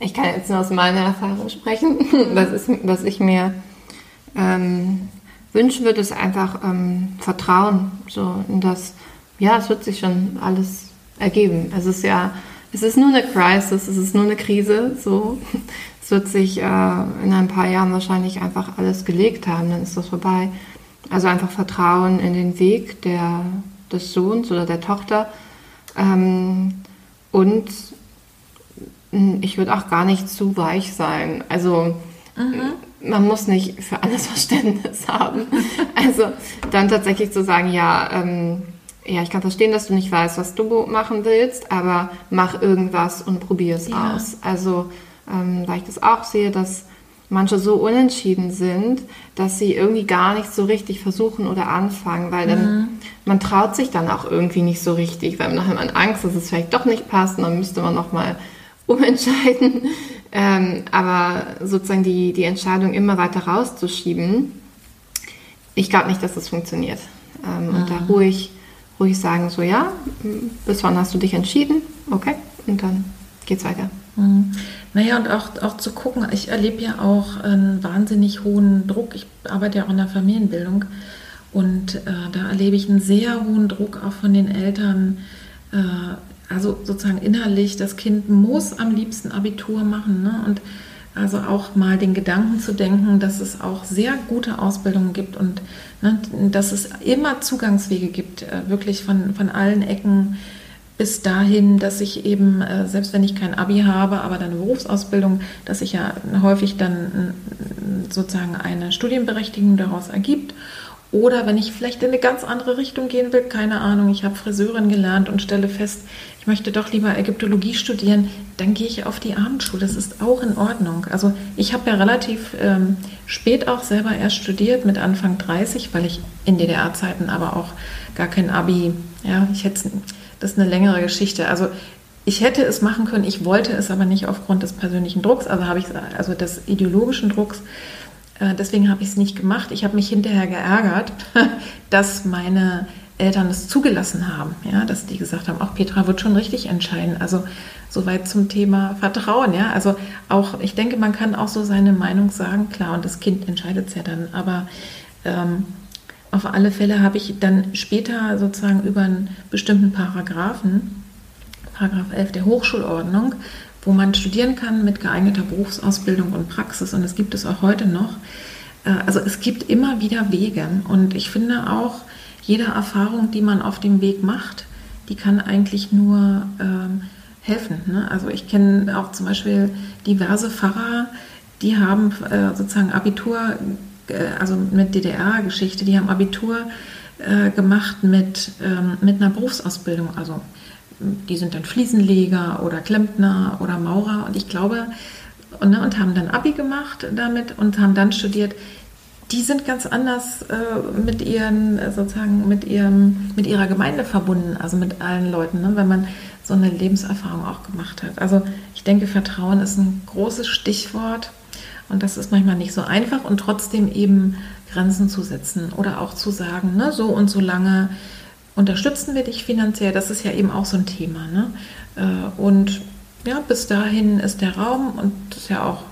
ich kann jetzt nur aus meiner Erfahrung sprechen. was, ist, was ich mir ähm, wünschen würde, ist einfach ähm, Vertrauen. So in das, ja, es wird sich schon alles ergeben. Es ist ja, es ist nur eine Crisis, es ist nur eine Krise. So, wird sich äh, in ein paar Jahren wahrscheinlich einfach alles gelegt haben, dann ist das vorbei. Also einfach Vertrauen in den Weg der, des Sohns oder der Tochter. Ähm, und ich würde auch gar nicht zu weich sein. Also mhm. man muss nicht für alles Verständnis haben. Also dann tatsächlich zu sagen, ja, ähm, ja, ich kann verstehen, dass du nicht weißt, was du machen willst, aber mach irgendwas und probier es ja. aus. Also ähm, weil ich das auch sehe, dass manche so unentschieden sind, dass sie irgendwie gar nicht so richtig versuchen oder anfangen, weil dann mhm. man traut sich dann auch irgendwie nicht so richtig, weil nachher man Angst, dass es vielleicht doch nicht passt und dann müsste man nochmal umentscheiden. Ähm, aber sozusagen die, die Entscheidung immer weiter rauszuschieben, ich glaube nicht, dass das funktioniert. Ähm, mhm. Und da mhm. ruhig, ruhig sagen, so ja, bis wann hast du dich entschieden? Okay, und dann geht's weiter. Mhm. Naja, und auch, auch zu gucken, ich erlebe ja auch einen wahnsinnig hohen Druck. Ich arbeite ja auch in der Familienbildung und äh, da erlebe ich einen sehr hohen Druck auch von den Eltern. Äh, also sozusagen innerlich, das Kind muss am liebsten Abitur machen. Ne? Und also auch mal den Gedanken zu denken, dass es auch sehr gute Ausbildungen gibt und ne, dass es immer Zugangswege gibt, äh, wirklich von, von allen Ecken bis dahin, dass ich eben, äh, selbst wenn ich kein Abi habe, aber dann eine Berufsausbildung, dass sich ja häufig dann sozusagen eine Studienberechtigung daraus ergibt. Oder wenn ich vielleicht in eine ganz andere Richtung gehen will, keine Ahnung, ich habe Friseurin gelernt und stelle fest, ich möchte doch lieber Ägyptologie studieren, dann gehe ich auf die Abendschule. Das ist auch in Ordnung. Also ich habe ja relativ ähm, spät auch selber erst studiert, mit Anfang 30, weil ich in DDR-Zeiten aber auch gar kein Abi, ja, ich hätte das ist eine längere Geschichte. Also ich hätte es machen können, ich wollte es aber nicht aufgrund des persönlichen Drucks, also habe ich also des ideologischen Drucks. Äh, deswegen habe ich es nicht gemacht. Ich habe mich hinterher geärgert, dass meine Eltern es zugelassen haben, ja, dass die gesagt haben, auch Petra wird schon richtig entscheiden. Also soweit zum Thema Vertrauen, ja. Also auch, ich denke, man kann auch so seine Meinung sagen, klar, und das Kind entscheidet es ja dann, aber ähm, auf alle Fälle habe ich dann später sozusagen über einen bestimmten Paragraphen, Paragraph 11 der Hochschulordnung, wo man studieren kann mit geeigneter Berufsausbildung und Praxis, und das gibt es auch heute noch. Äh, also es gibt immer wieder Wege und ich finde auch, jede Erfahrung, die man auf dem Weg macht, die kann eigentlich nur ähm, helfen. Ne? Also ich kenne auch zum Beispiel diverse Pfarrer, die haben äh, sozusagen Abitur, äh, also mit DDR-Geschichte, die haben Abitur äh, gemacht mit, ähm, mit einer Berufsausbildung. Also die sind dann Fliesenleger oder Klempner oder Maurer. Und ich glaube, und, ne, und haben dann Abi gemacht damit und haben dann studiert. Die sind ganz anders äh, mit ihren, äh, sozusagen, mit ihrem, mit ihrer Gemeinde verbunden, also mit allen Leuten, ne, wenn man so eine Lebenserfahrung auch gemacht hat. Also ich denke, Vertrauen ist ein großes Stichwort. Und das ist manchmal nicht so einfach. Und trotzdem eben Grenzen zu setzen oder auch zu sagen, ne, so und so lange unterstützen wir dich finanziell, das ist ja eben auch so ein Thema. Ne? Äh, und ja, bis dahin ist der Raum und das ist ja auch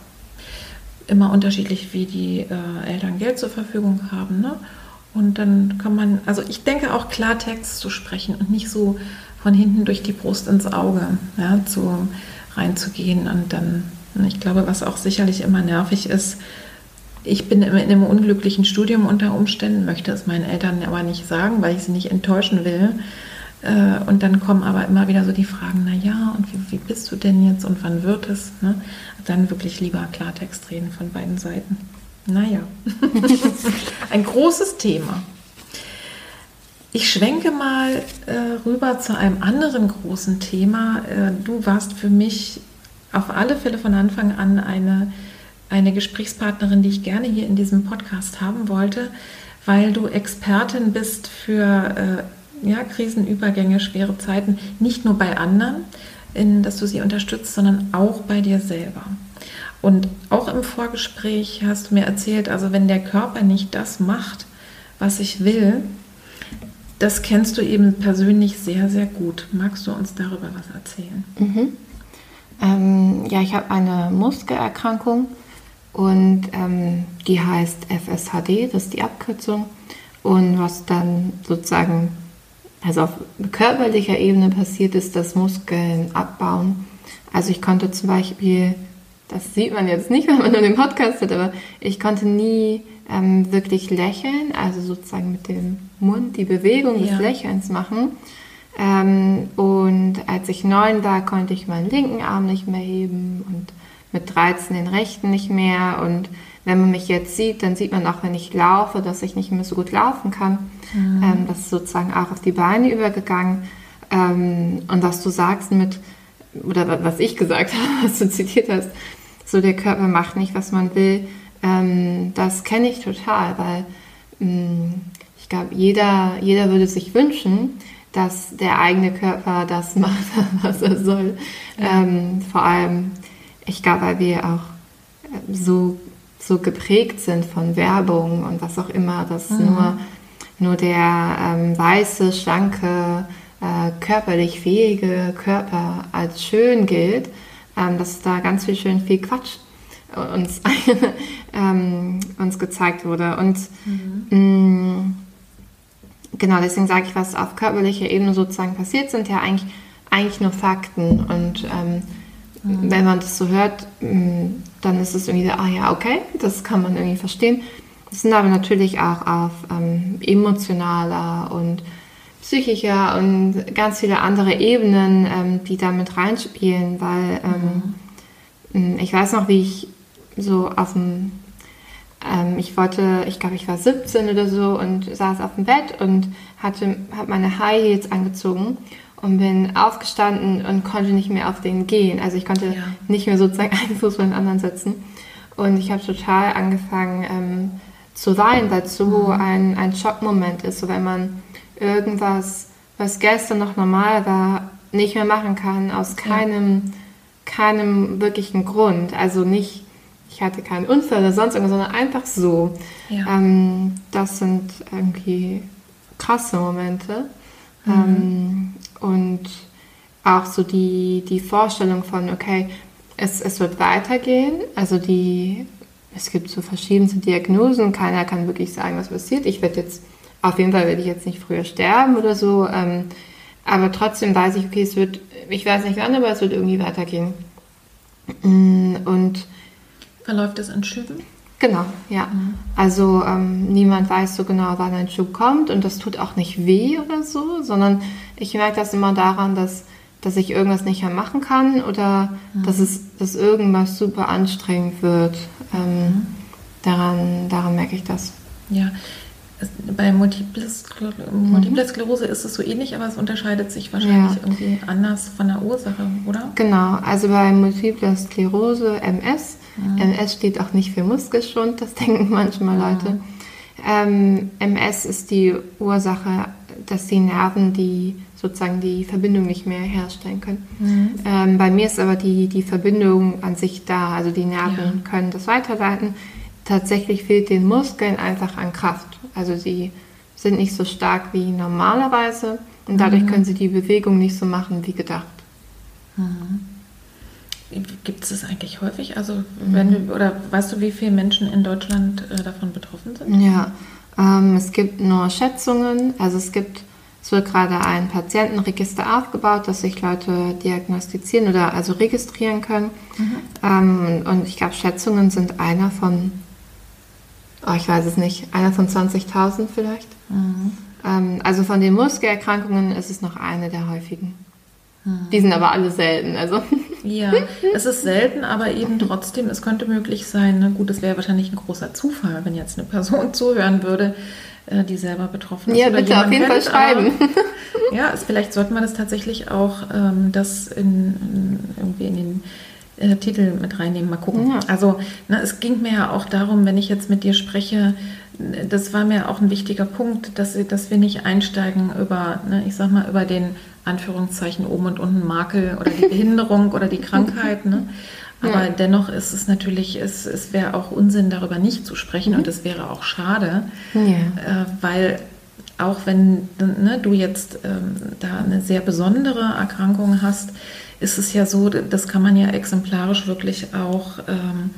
immer unterschiedlich, wie die äh, Eltern Geld zur Verfügung haben. Ne? Und dann kann man, also ich denke auch Klartext zu sprechen und nicht so von hinten durch die Brust ins Auge ja, zu, reinzugehen. Und dann, ich glaube, was auch sicherlich immer nervig ist, ich bin in einem unglücklichen Studium unter Umständen, möchte es meinen Eltern aber nicht sagen, weil ich sie nicht enttäuschen will. Äh, und dann kommen aber immer wieder so die Fragen, na ja, und wie, wie bist du denn jetzt und wann wird es? Ne? Dann wirklich lieber Klartext reden von beiden Seiten. Naja, ein großes Thema. Ich schwenke mal äh, rüber zu einem anderen großen Thema. Äh, du warst für mich auf alle Fälle von Anfang an eine, eine Gesprächspartnerin, die ich gerne hier in diesem Podcast haben wollte, weil du Expertin bist für äh, ja, Krisenübergänge, schwere Zeiten, nicht nur bei anderen, in, dass du sie unterstützt, sondern auch bei dir selber. Und auch im Vorgespräch hast du mir erzählt, also wenn der Körper nicht das macht, was ich will, das kennst du eben persönlich sehr, sehr gut. Magst du uns darüber was erzählen? Mhm. Ähm, ja, ich habe eine Muskelerkrankung und ähm, die heißt FSHD, das ist die Abkürzung. Und was dann sozusagen also auf körperlicher Ebene passiert ist, dass Muskeln abbauen. Also ich konnte zum Beispiel, das sieht man jetzt nicht, wenn man nur den Podcast hat, aber ich konnte nie ähm, wirklich lächeln, also sozusagen mit dem Mund die Bewegung des Lächelns machen. Ähm, und als ich neun war, konnte ich meinen linken Arm nicht mehr heben und mit 13 den rechten nicht mehr. Und wenn man mich jetzt sieht, dann sieht man auch, wenn ich laufe, dass ich nicht mehr so gut laufen kann. Mhm. Ähm, das ist sozusagen auch auf die Beine übergegangen. Ähm, und was du sagst mit, oder was ich gesagt habe, was du zitiert hast, so der Körper macht nicht, was man will, ähm, das kenne ich total, weil mh, mm, ich glaube, jeder, jeder würde sich wünschen, dass der eigene Körper das macht, was er soll. Ja. Ähm, vor allem, ich glaube, weil wir auch äh, so, so geprägt sind von Werbung und was auch immer, dass mhm. nur nur der ähm, weiße, schlanke, äh, körperlich fähige Körper als schön gilt, ähm, dass da ganz viel schön viel Quatsch uns, ähm, uns gezeigt wurde. Und mhm. mh, mm, genau deswegen sage ich, was auf körperlicher Ebene sozusagen passiert, sind ja eigentlich, eigentlich nur Fakten. Und ähm, mhm. wenn man das so hört, mm, dann ist es irgendwie, so, ah ja, okay, das kann man irgendwie verstehen. Es sind aber natürlich auch auf ähm, emotionaler und psychischer und ganz viele andere Ebenen, ähm, die damit reinspielen, weil ähm, mhm. ich weiß noch, wie ich so auf dem, ähm, ich wollte, ich glaube, ich war 17 oder so und saß auf dem Bett und hatte, habe meine High Heels angezogen und bin aufgestanden und konnte nicht mehr auf den gehen. Also ich konnte ja. nicht mehr sozusagen einen Fuß den anderen setzen. Und ich habe total angefangen, ähm, zu weinen, weil es so ein, ein Schockmoment ist, so wenn man irgendwas, was gestern noch normal war, nicht mehr machen kann, aus keinem, ja. keinem wirklichen Grund. Also nicht, ich hatte keinen Unfall oder sonst irgendwas, sondern einfach so. Ja. Ähm, das sind irgendwie krasse Momente. Mhm. Ähm, und auch so die, die Vorstellung von, okay, es, es wird weitergehen. Also die, es gibt so verschiedenste Diagnosen, keiner kann wirklich sagen, was passiert. Ich werde jetzt, auf jeden Fall werde ich jetzt nicht früher sterben oder so. Ähm, aber trotzdem weiß ich, okay, es wird, ich weiß nicht wann, aber es wird irgendwie weitergehen. Mm, und verläuft das in Schüben? Genau, ja. Mhm. Also ähm, niemand weiß so genau, wann ein Schub kommt und das tut auch nicht weh oder so, sondern ich merke das immer daran, dass, dass ich irgendwas nicht mehr machen kann oder mhm. dass, es, dass irgendwas super anstrengend wird. Ähm, mhm. daran, daran merke ich das. Ja, bei Multiple, mhm. Sklerose ist es so ähnlich, aber es unterscheidet sich wahrscheinlich ja. irgendwie anders von der Ursache, oder? Genau, also bei Multiple Sklerose, MS, mhm. MS steht auch nicht für Muskelschwund, das denken manchmal mhm. Leute. Ähm, MS ist die Ursache, dass die Nerven die sozusagen die Verbindung nicht mehr herstellen können. Mhm. Ähm, bei mir ist aber die, die Verbindung an sich da, also die Nerven ja. können das weiterleiten. Tatsächlich fehlt den Muskeln einfach an Kraft. Also sie sind nicht so stark wie normalerweise und dadurch mhm. können sie die Bewegung nicht so machen wie gedacht. Mhm. Gibt es das eigentlich häufig? Also wenn wir, oder weißt du, wie viele Menschen in Deutschland äh, davon betroffen sind? Ja, ähm, es gibt nur Schätzungen. Also es gibt, es wird gerade ein Patientenregister aufgebaut, dass sich Leute diagnostizieren oder also registrieren können. Mhm. Ähm, und ich glaube, Schätzungen sind einer von oh, ich weiß es nicht, einer von 20.000 vielleicht. Mhm. Ähm, also von den Muskelerkrankungen ist es noch eine der häufigen. Mhm. Die sind aber alle selten. Also. Ja, es ist selten, aber eben trotzdem, es könnte möglich sein. Ne? Gut, es wäre wahrscheinlich ein großer Zufall, wenn jetzt eine Person zuhören würde, äh, die selber betroffen ist. Ja, bitte auf jeden Fall schreiben. Aber, ja, es, vielleicht sollte man das tatsächlich auch ähm, das in, in, irgendwie in den äh, Titel mit reinnehmen. Mal gucken. Ja. Also na, es ging mir ja auch darum, wenn ich jetzt mit dir spreche, das war mir auch ein wichtiger Punkt, dass, dass wir nicht einsteigen über, ne, ich sag mal, über den Anführungszeichen oben und unten Makel oder die Behinderung oder die Krankheit. Ne? Aber ja. dennoch ist es natürlich, es, es wäre auch Unsinn, darüber nicht zu sprechen mhm. und es wäre auch schade, ja. äh, weil auch wenn ne, du jetzt ähm, da eine sehr besondere Erkrankung hast, ist es ja so, das kann man ja exemplarisch wirklich auch ähm,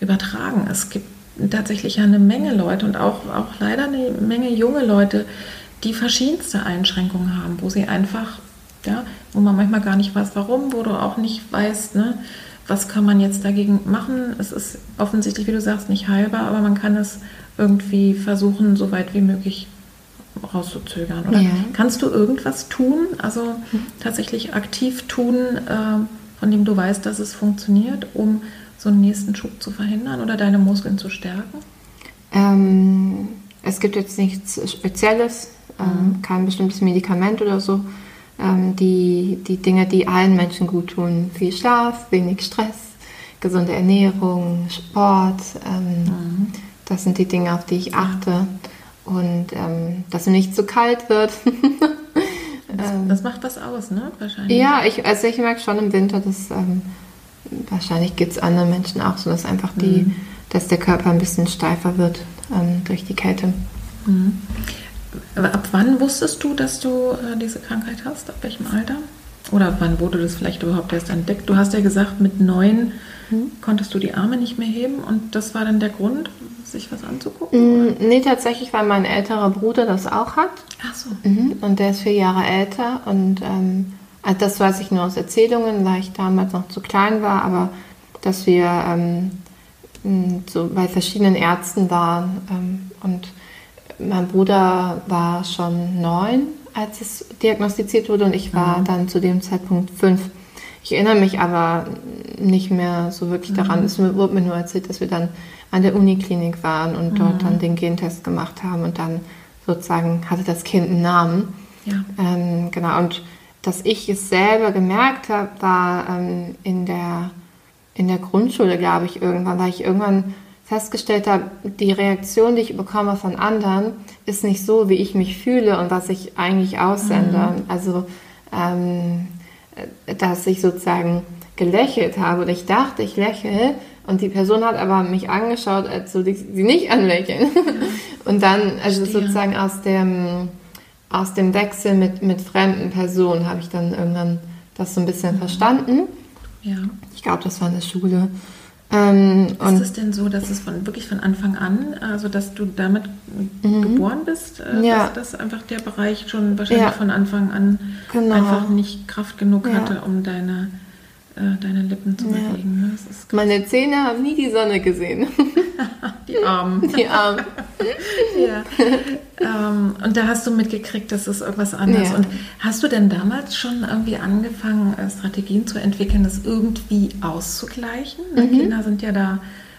übertragen. Es gibt tatsächlich eine Menge Leute und auch, auch leider eine Menge junge Leute, die verschiedenste Einschränkungen haben, wo sie einfach, ja, wo man manchmal gar nicht weiß, warum, wo du auch nicht weißt, ne, was kann man jetzt dagegen machen. Es ist offensichtlich, wie du sagst, nicht heilbar, aber man kann es irgendwie versuchen, so weit wie möglich rauszuzögern? Oder ja. kannst du irgendwas tun, also tatsächlich aktiv tun, äh, von dem du weißt, dass es funktioniert, um so einen nächsten Schub zu verhindern oder deine Muskeln zu stärken? Ähm, es gibt jetzt nichts Spezielles, ähm, mhm. kein bestimmtes Medikament oder so. Ähm, die, die Dinge, die allen Menschen gut tun, viel Schlaf, wenig Stress, gesunde Ernährung, Sport, ähm, mhm. das sind die Dinge, auf die ich achte. Ja und ähm, dass es nicht zu kalt wird. das, ähm, das, macht was aus, ne? Wahrscheinlich. Ja, ich, also ich merke schon im Winter, dass ähm, wahrscheinlich geht es anderen Menschen auch so, dass einfach die, mhm. dass der Körper ein bisschen steifer wird ähm, durch die Kälte. Mhm. Ab wann wusstest du, dass du äh, diese Krankheit hast? Ab welchem Alter? Oder wann wurde das vielleicht überhaupt erst entdeckt? Du hast ja gesagt, mit neun mhm. konntest du die Arme nicht mehr heben und das war dann der Grund, sich was anzugucken? Mm, nee, tatsächlich, weil mein älterer Bruder das auch hat. Ach so. Mhm. Und der ist vier Jahre älter und ähm, also das weiß ich nur aus Erzählungen, weil ich damals noch zu klein war, aber dass wir ähm, mm, so bei verschiedenen Ärzten waren ähm, und mein Bruder war schon neun, als es diagnostiziert wurde und ich war mhm. dann zu dem Zeitpunkt fünf. Ich erinnere mich aber nicht mehr so wirklich daran. Mhm. Es wurde mir nur erzählt, dass wir dann an der Uniklinik waren und mhm. dort dann den Gentest gemacht haben und dann sozusagen hatte das Kind einen Namen. Ja. Ähm, genau, und dass ich es selber gemerkt habe, war ähm, in, der, in der Grundschule, glaube ich, irgendwann, weil ich irgendwann festgestellt habe, die Reaktion, die ich bekomme von anderen, ist nicht so, wie ich mich fühle und was ich eigentlich aussende. Mhm. Also, ähm, dass ich sozusagen gelächelt habe oder ich dachte, ich lächle und die Person hat aber mich angeschaut, als würde ich sie nicht anlächeln. Und dann, also sozusagen aus dem, aus dem Wechsel mit, mit fremden Personen habe ich dann irgendwann das so ein bisschen mhm. verstanden. Ja. Ich glaube, das war in der Schule. Ähm, ist es denn so, dass es von, wirklich von Anfang an, also dass du damit mhm. geboren bist, äh, ja. dass, dass einfach der Bereich schon wahrscheinlich ja. von Anfang an genau. einfach nicht Kraft genug ja. hatte, um deine äh, deine Lippen zu bewegen. Ne? Meine Zähne haben nie die Sonne gesehen. die Armen. Die Armen. ja. Ähm, und da hast du mitgekriegt, dass es irgendwas anderes. Ja. Und hast du denn damals schon irgendwie angefangen, äh, Strategien zu entwickeln, das irgendwie auszugleichen? Mhm. Kinder sind ja da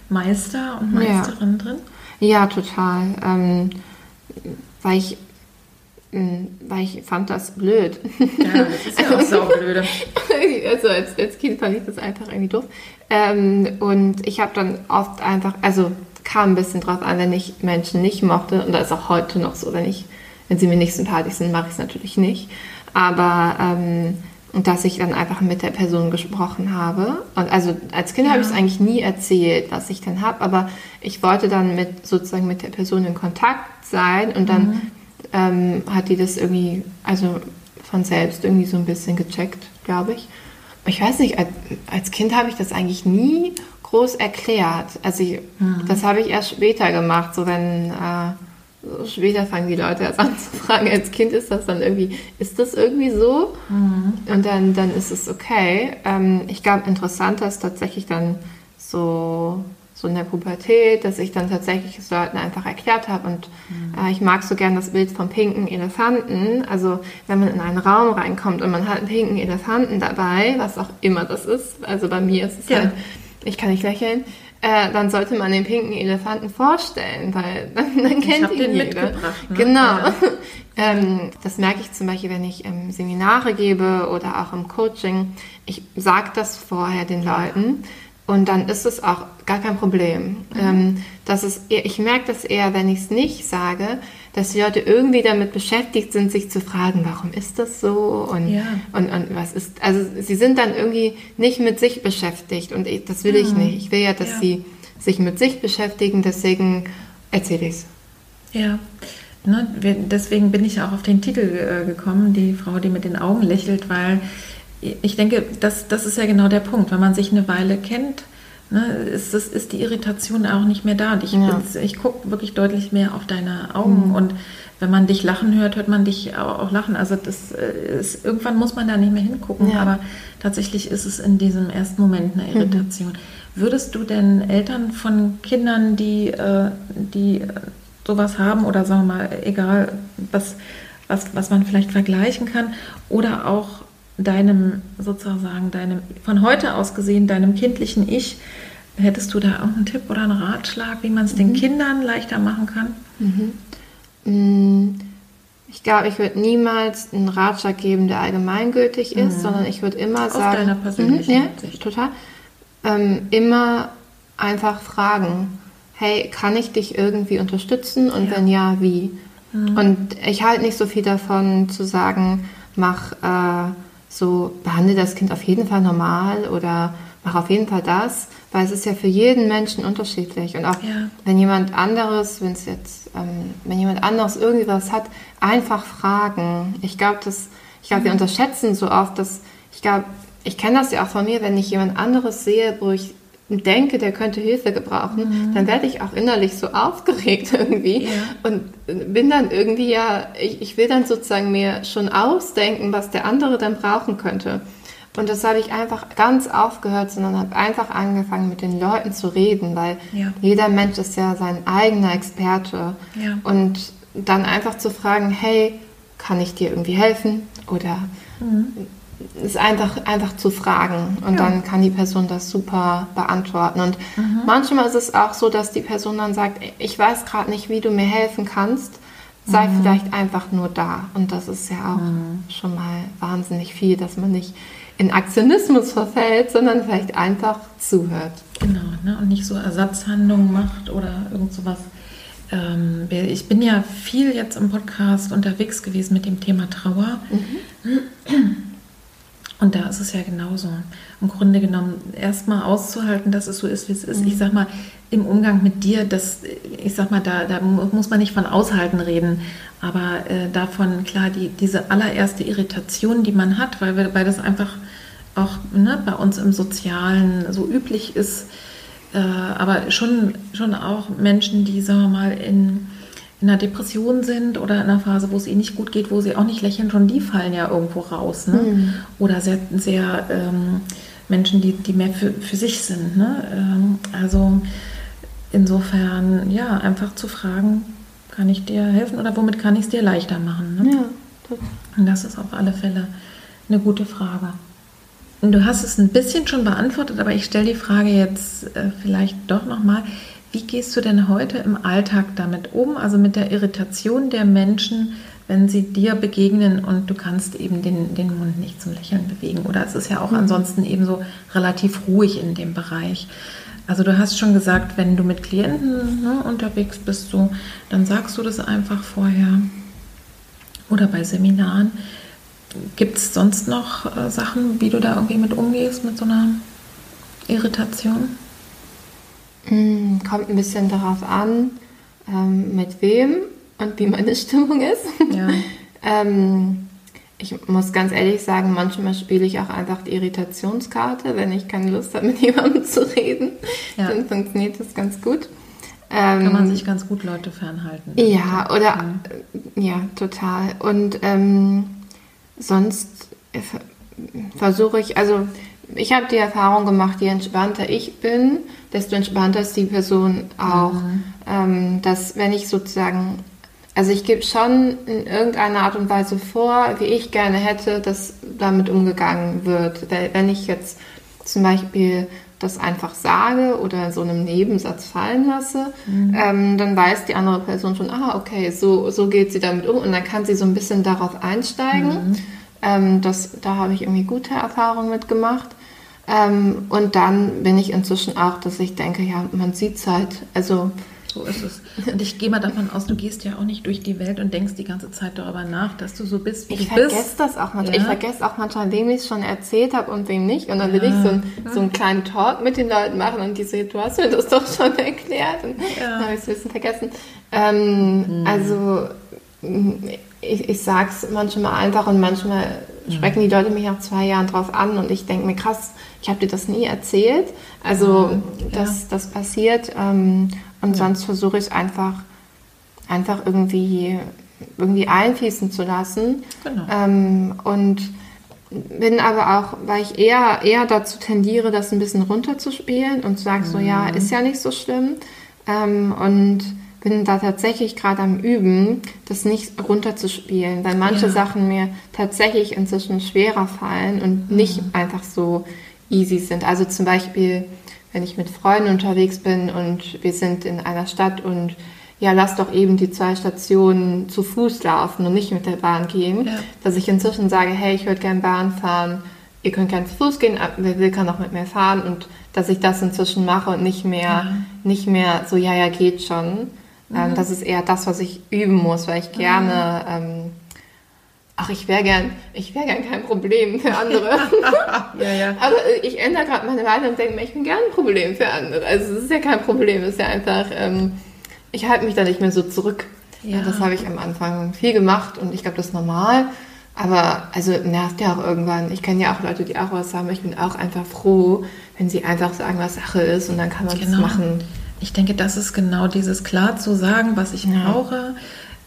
Meister und Meisterinnen ja. drin. Ja, total. Ähm, weil ich weil ich fand das blöd. Ja, das ist ja auch saublöde. also als, als Kind fand ich das einfach irgendwie doof. Ähm, und ich habe dann oft einfach, also kam ein bisschen drauf an, wenn ich Menschen nicht mochte, und das ist auch heute noch so, wenn ich, wenn sie mir nicht sympathisch sind, mache ich es natürlich nicht. Aber ähm, dass ich dann einfach mit der Person gesprochen habe. Und also als Kind ja. habe ich es eigentlich nie erzählt, was ich dann habe, aber ich wollte dann mit sozusagen mit der Person in Kontakt sein und dann mhm ähm, hat die das irgendwie, also von selbst irgendwie so ein bisschen gecheckt, glaube ich. Ich weiß nicht, als, als Kind habe ich das eigentlich nie groß erklärt. Also ich, mhm. das habe ich erst später gemacht, so wenn äh, so später fangen die Leute erst an zu fragen. Als Kind ist das dann irgendwie, ist das irgendwie so? Mhm. Und dann, dann ist es okay. Ähm, ich glaube, interessanter ist tatsächlich dann so so in der Pubertät, dass ich dann tatsächlich es Leuten einfach erklärt habe. Und mhm. äh, ich mag so gern das Bild vom pinken Elefanten. Also wenn man in einen Raum reinkommt und man hat einen pinken Elefanten dabei, was auch immer das ist, also bei mir ist es ja. halt, ich kann nicht lächeln, äh, dann sollte man den pinken Elefanten vorstellen, weil dann, dann kennt ihn jeder. Ne? Genau. Ja. ähm, das merke ich zum Beispiel, wenn ich ähm, Seminare gebe oder auch im Coaching. Ich sage das vorher den Leuten und dann ist es auch gar kein Problem. Mhm. Ähm, das ist eher, ich merke das eher, wenn ich es nicht sage, dass die Leute irgendwie damit beschäftigt sind, sich zu fragen, warum ist das so und, ja. und, und was ist. Also sie sind dann irgendwie nicht mit sich beschäftigt und ich, das will mhm. ich nicht. Ich will ja, dass ja. sie sich mit sich beschäftigen, deswegen erzähle ich es. Ja. Ne, deswegen bin ich auch auf den Titel äh, gekommen, die Frau, die mit den Augen lächelt, weil ich denke, das, das ist ja genau der Punkt. Wenn man sich eine Weile kennt, ne, ist, das, ist die Irritation auch nicht mehr da. Und ich, ja. ich gucke wirklich deutlich mehr auf deine Augen. Mhm. Und wenn man dich lachen hört, hört man dich auch, lachen. Also das äh, ist, irgendwann muss man da nicht mehr hingucken. Ja. Aber tatsächlich ist es in diesem ersten Moment eine mhm. Irritation. Mhm. Würdest du denn Eltern von Kindern, die, äh, die sowas haben oder sagen wir mal, egal, was, was, was man vielleicht vergleichen kann, oder auch deinem sozusagen, deinem, von heute aus gesehen, deinem kindlichen Ich, hättest du da auch einen Tipp oder einen Ratschlag, wie man es mhm. den Kindern leichter machen kann? Mhm. Mm, ich glaube, ich würde niemals einen Ratschlag geben, der allgemeingültig ist, mhm. sondern ich würde immer Aus sagen. Deiner persönlichen mhm, ja, total. Ähm, immer einfach fragen, hey, kann ich dich irgendwie unterstützen und ja. wenn ja, wie? Mhm. Und ich halte nicht so viel davon zu sagen, mach äh, so behandle das Kind auf jeden Fall normal oder mach auf jeden Fall das, weil es ist ja für jeden Menschen unterschiedlich. Und auch ja. wenn jemand anderes, wenn es jetzt, ähm, wenn jemand anderes irgendwie was hat, einfach fragen. Ich glaube, dass, ich glaube, mhm. wir unterschätzen so oft, dass, ich glaube, ich kenne das ja auch von mir, wenn ich jemand anderes sehe, wo ich denke, der könnte Hilfe gebrauchen, mhm. dann werde ich auch innerlich so aufgeregt irgendwie ja. und bin dann irgendwie ja, ich, ich will dann sozusagen mir schon ausdenken, was der andere dann brauchen könnte. Und das habe ich einfach ganz aufgehört, sondern habe einfach angefangen, mit den Leuten zu reden, weil ja. jeder Mensch ist ja sein eigener Experte. Ja. Und dann einfach zu fragen, hey, kann ich dir irgendwie helfen? Oder mhm ist einfach, einfach zu fragen und ja. dann kann die Person das super beantworten. Und mhm. manchmal ist es auch so, dass die Person dann sagt, ich weiß gerade nicht, wie du mir helfen kannst, sei mhm. vielleicht einfach nur da. Und das ist ja auch mhm. schon mal wahnsinnig viel, dass man nicht in Aktionismus verfällt, sondern vielleicht einfach zuhört. Genau, ne? und nicht so Ersatzhandlungen macht oder irgend sowas. Ähm, ich bin ja viel jetzt im Podcast unterwegs gewesen mit dem Thema Trauer. Und da ist es ja genauso. Im Grunde genommen erstmal auszuhalten, dass es so ist, wie es ist. Mhm. Ich sag mal, im Umgang mit dir, das, ich sag mal, da, da muss man nicht von aushalten reden, aber äh, davon, klar, die, diese allererste Irritation, die man hat, weil, wir, weil das einfach auch ne, bei uns im Sozialen so üblich ist, äh, aber schon, schon auch Menschen, die, sagen wir mal, in in einer Depression sind oder in einer Phase, wo es ihnen nicht gut geht, wo sie auch nicht lächeln, schon die fallen ja irgendwo raus. Ne? Mhm. Oder sehr, sehr ähm, Menschen, die, die mehr für, für sich sind. Ne? Ähm, also insofern, ja, einfach zu fragen, kann ich dir helfen oder womit kann ich es dir leichter machen? Ne? Ja, total. Und das ist auf alle Fälle eine gute Frage. Und du hast es ein bisschen schon beantwortet, aber ich stelle die Frage jetzt äh, vielleicht doch nochmal. Wie gehst du denn heute im Alltag damit um, also mit der Irritation der Menschen, wenn sie dir begegnen und du kannst eben den, den Mund nicht zum Lächeln bewegen? Oder es ist ja auch mhm. ansonsten eben so relativ ruhig in dem Bereich. Also du hast schon gesagt, wenn du mit Klienten ne, unterwegs bist, so, dann sagst du das einfach vorher. Oder bei Seminaren. Gibt es sonst noch äh, Sachen, wie du da irgendwie mit umgehst, mit so einer Irritation? Hm, kommt ein bisschen darauf an, ähm, mit wem und wie meine Stimmung ist. Ja. ähm, ich muss ganz ehrlich sagen, manchmal spiele ich auch einfach die Irritationskarte, wenn ich keine Lust habe, mit jemandem zu reden. Ja. Dann funktioniert das ganz gut. Ähm, Kann man sich ganz gut Leute fernhalten. Ja, oder mhm. ja, total. Und ähm, sonst versuche ich, also ich habe die Erfahrung gemacht, je entspannter ich bin, desto entspannter ist die Person auch. Mhm. Ähm, dass wenn ich sozusagen, also ich gebe schon in irgendeiner Art und Weise vor, wie ich gerne hätte, dass damit umgegangen wird. Wenn ich jetzt zum Beispiel das einfach sage oder so einem Nebensatz fallen lasse, mhm. ähm, dann weiß die andere Person schon, ah, okay, so, so geht sie damit um und dann kann sie so ein bisschen darauf einsteigen. Mhm. Ähm, das, da habe ich irgendwie gute Erfahrungen mitgemacht. Ähm, und dann bin ich inzwischen auch, dass ich denke, ja, man sieht es halt. Also so ist es. Und ich gehe mal davon aus, du gehst ja auch nicht durch die Welt und denkst die ganze Zeit darüber nach, dass du so bist, wie ich du bist. Ich vergesse das auch manchmal. Ja. Ich vergesse auch manchmal, wem ich es schon erzählt habe und wem nicht. Und dann will ich so, ein, so einen kleinen Talk mit den Leuten machen und die so, du hast mir das doch schon erklärt. Und ja. dann habe ich es ein bisschen vergessen. Ähm, hm. Also ich, ich sage es manchmal einfach und manchmal sprechen die Leute mich nach zwei Jahren drauf an und ich denke mir, krass, ich habe dir das nie erzählt. Also ja. das, das passiert ähm, und ja. sonst versuche ich es einfach, einfach irgendwie, irgendwie einfließen zu lassen. Genau. Ähm, und bin aber auch, weil ich eher, eher dazu tendiere, das ein bisschen runterzuspielen und sage mhm. so, ja, mhm. ist ja nicht so schlimm. Ähm, und bin da tatsächlich gerade am Üben, das nicht runterzuspielen, weil manche ja. Sachen mir tatsächlich inzwischen schwerer fallen und nicht mhm. einfach so easy sind. Also zum Beispiel, wenn ich mit Freunden unterwegs bin und wir sind in einer Stadt und ja, lass doch eben die zwei Stationen zu Fuß laufen und nicht mit der Bahn gehen, ja. dass ich inzwischen sage, hey, ich würde gerne Bahn fahren, ihr könnt gerne zu Fuß gehen, wer will, kann auch mit mir fahren und dass ich das inzwischen mache und nicht mehr, ja. nicht mehr so, ja, ja, geht schon. Ähm, mhm. das ist eher das, was ich üben muss, weil ich gerne, mhm. ähm, ach, ich wäre gern, ich wäre gern kein Problem für andere. ja, ja. Aber ich ändere gerade meine Meinung und denke mir, ich bin gern ein Problem für andere. Also es ist ja kein Problem, es ist ja einfach, ähm, ich halte mich da nicht mehr so zurück. Ja. Das habe ich am Anfang viel gemacht und ich glaube, das ist normal. Aber also nervt ja auch irgendwann. Ich kenne ja auch Leute, die auch was haben. Ich bin auch einfach froh, wenn sie einfach sagen, was Sache ist und dann kann man es genau. machen. Ich denke, das ist genau dieses klar zu sagen, was ich ja. brauche.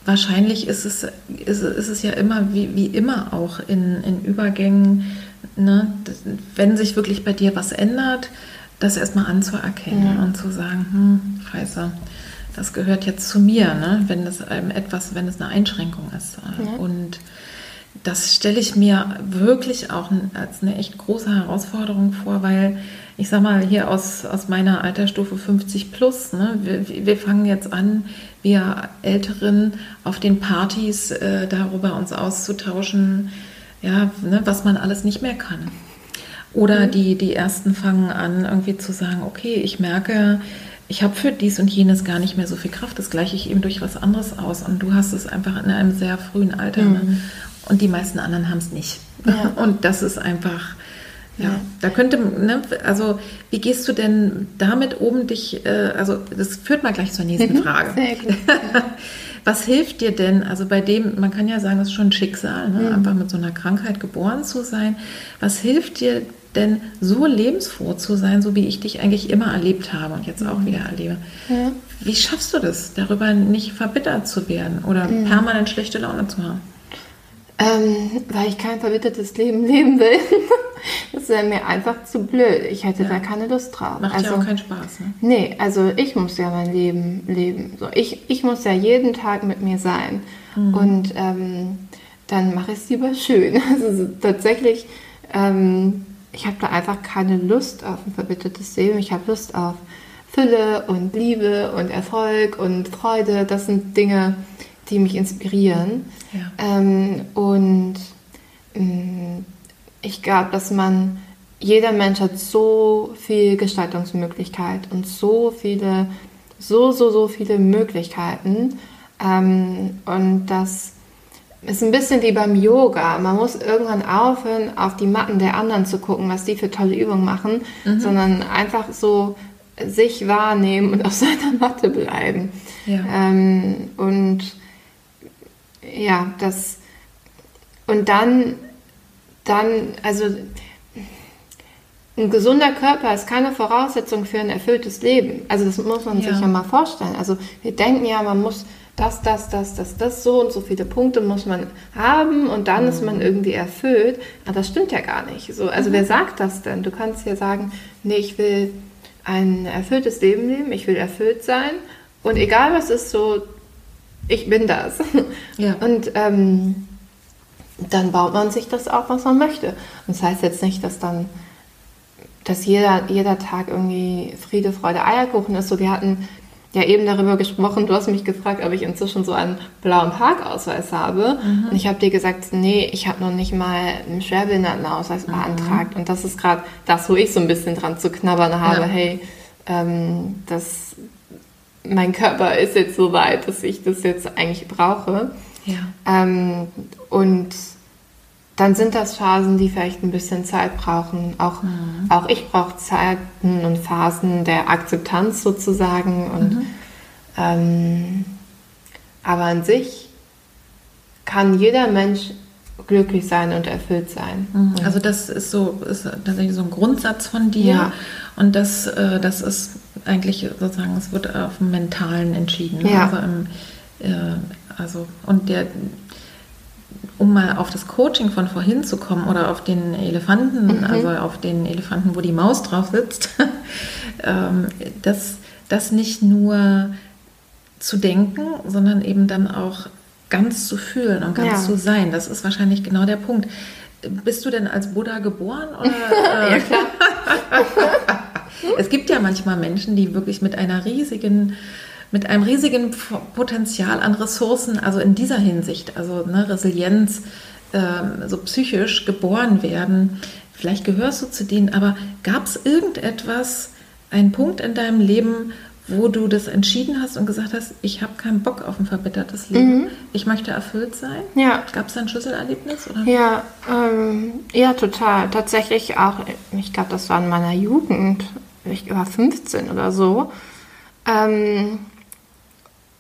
Wahrscheinlich ist es, ist, ist es ja immer, wie, wie immer auch in, in Übergängen, ne, wenn sich wirklich bei dir was ändert, das erstmal anzuerkennen ja. und zu sagen, hm, scheiße, das gehört jetzt zu mir, ne, wenn es etwas, wenn es eine Einschränkung ist. Ja. Und das stelle ich mir wirklich auch als eine echt große Herausforderung vor, weil ich sag mal, hier aus, aus meiner Altersstufe 50 plus, ne, wir, wir fangen jetzt an, wir Älteren auf den Partys äh, darüber uns auszutauschen, ja, ne, was man alles nicht mehr kann. Oder mhm. die, die Ersten fangen an, irgendwie zu sagen, okay, ich merke, ich habe für dies und jenes gar nicht mehr so viel Kraft, das gleiche ich eben durch was anderes aus. Und du hast es einfach in einem sehr frühen Alter. Ne? Mhm. Ne? Und die meisten anderen haben es nicht. Ja. Und das ist einfach, ja, ja. da könnte, ne, also wie gehst du denn damit um, dich, äh, also das führt mal gleich zur nächsten mhm. Frage. Sehr gut. Was hilft dir denn, also bei dem, man kann ja sagen, das ist schon ein Schicksal, ne? mhm. einfach mit so einer Krankheit geboren zu sein. Was hilft dir denn, so lebensfroh zu sein, so wie ich dich eigentlich immer erlebt habe und jetzt auch mhm. wieder erlebe? Ja. Wie schaffst du das, darüber nicht verbittert zu werden oder mhm. permanent schlechte Laune zu haben? Ähm, weil ich kein verbittertes Leben leben will. das wäre mir einfach zu blöd. Ich hätte ja. da keine Lust drauf. Macht also, ja auch keinen Spaß. Ne? Nee, also ich muss ja mein Leben leben. So, ich, ich muss ja jeden Tag mit mir sein. Mhm. Und ähm, dann mache ich es lieber schön. Also tatsächlich, ähm, ich habe da einfach keine Lust auf ein verbittertes Leben. Ich habe Lust auf Fülle und Liebe und Erfolg und Freude. Das sind Dinge, die mich inspirieren. Ja. Ähm, und ähm, ich glaube, dass man, jeder Mensch hat so viel Gestaltungsmöglichkeit und so viele, so, so, so viele Möglichkeiten. Ähm, und das ist ein bisschen wie beim Yoga. Man muss irgendwann aufhören, auf die Matten der anderen zu gucken, was die für tolle Übungen machen, mhm. sondern einfach so sich wahrnehmen und auf seiner Matte bleiben. Ja. Ähm, und ja, das und dann, dann, also ein gesunder Körper ist keine Voraussetzung für ein erfülltes Leben. Also das muss man ja. sich ja mal vorstellen. Also wir denken ja, man muss das, das, das, das, das, so und so viele Punkte muss man haben und dann mhm. ist man mhm. irgendwie erfüllt. Aber das stimmt ja gar nicht. So, also mhm. wer sagt das denn? Du kannst ja sagen, nee, ich will ein erfülltes Leben leben, ich will erfüllt sein und egal was ist, so ich bin das. Ja. Und ähm, dann baut man sich das auf, was man möchte. Und das heißt jetzt nicht, dass dann, dass jeder, jeder Tag irgendwie Friede, Freude, Eierkuchen ist. So, wir hatten ja eben darüber gesprochen, du hast mich gefragt, ob ich inzwischen so einen blauen Parkausweis habe. Mhm. Und ich habe dir gesagt, nee, ich habe noch nicht mal einen Schwerbehindertenausweis mhm. beantragt. Und das ist gerade das, wo ich so ein bisschen dran zu knabbern habe. Ja. Hey, ähm, das mein Körper ist jetzt so weit, dass ich das jetzt eigentlich brauche. Ja. Ähm, und dann sind das Phasen, die vielleicht ein bisschen Zeit brauchen. Auch, mhm. auch ich brauche Zeiten und Phasen der Akzeptanz sozusagen. Und, mhm. ähm, aber an sich kann jeder Mensch glücklich sein und erfüllt sein. Mhm. Also das ist so ist tatsächlich so ein Grundsatz von dir. Ja. Und das, äh, das ist eigentlich sozusagen, es wird auf dem Mentalen entschieden. Ne? Ja. Also, im, äh, also, und der, um mal auf das Coaching von vorhin zu kommen oder auf den Elefanten, mhm. also auf den Elefanten, wo die Maus drauf sitzt, ähm, das, das nicht nur zu denken, sondern eben dann auch ganz zu fühlen und ganz ja. zu sein. Das ist wahrscheinlich genau der Punkt. Bist du denn als Buddha geboren? Oder, ja, klar. es gibt ja manchmal Menschen, die wirklich mit einer riesigen, mit einem riesigen Potenzial an Ressourcen, also in dieser Hinsicht, also ne, Resilienz, äh, so psychisch geboren werden. Vielleicht gehörst du zu denen, aber gab es irgendetwas, einen Punkt in deinem Leben, wo du das entschieden hast und gesagt hast, ich habe keinen Bock auf ein verbittertes Leben. Mhm. Ich möchte erfüllt sein. Ja. Gab es da ein Schlüsselerlebnis? Oder? Ja, ähm, ja, total. Tatsächlich auch, ich glaube, das war in meiner Jugend, ich war 15 oder so. Ähm,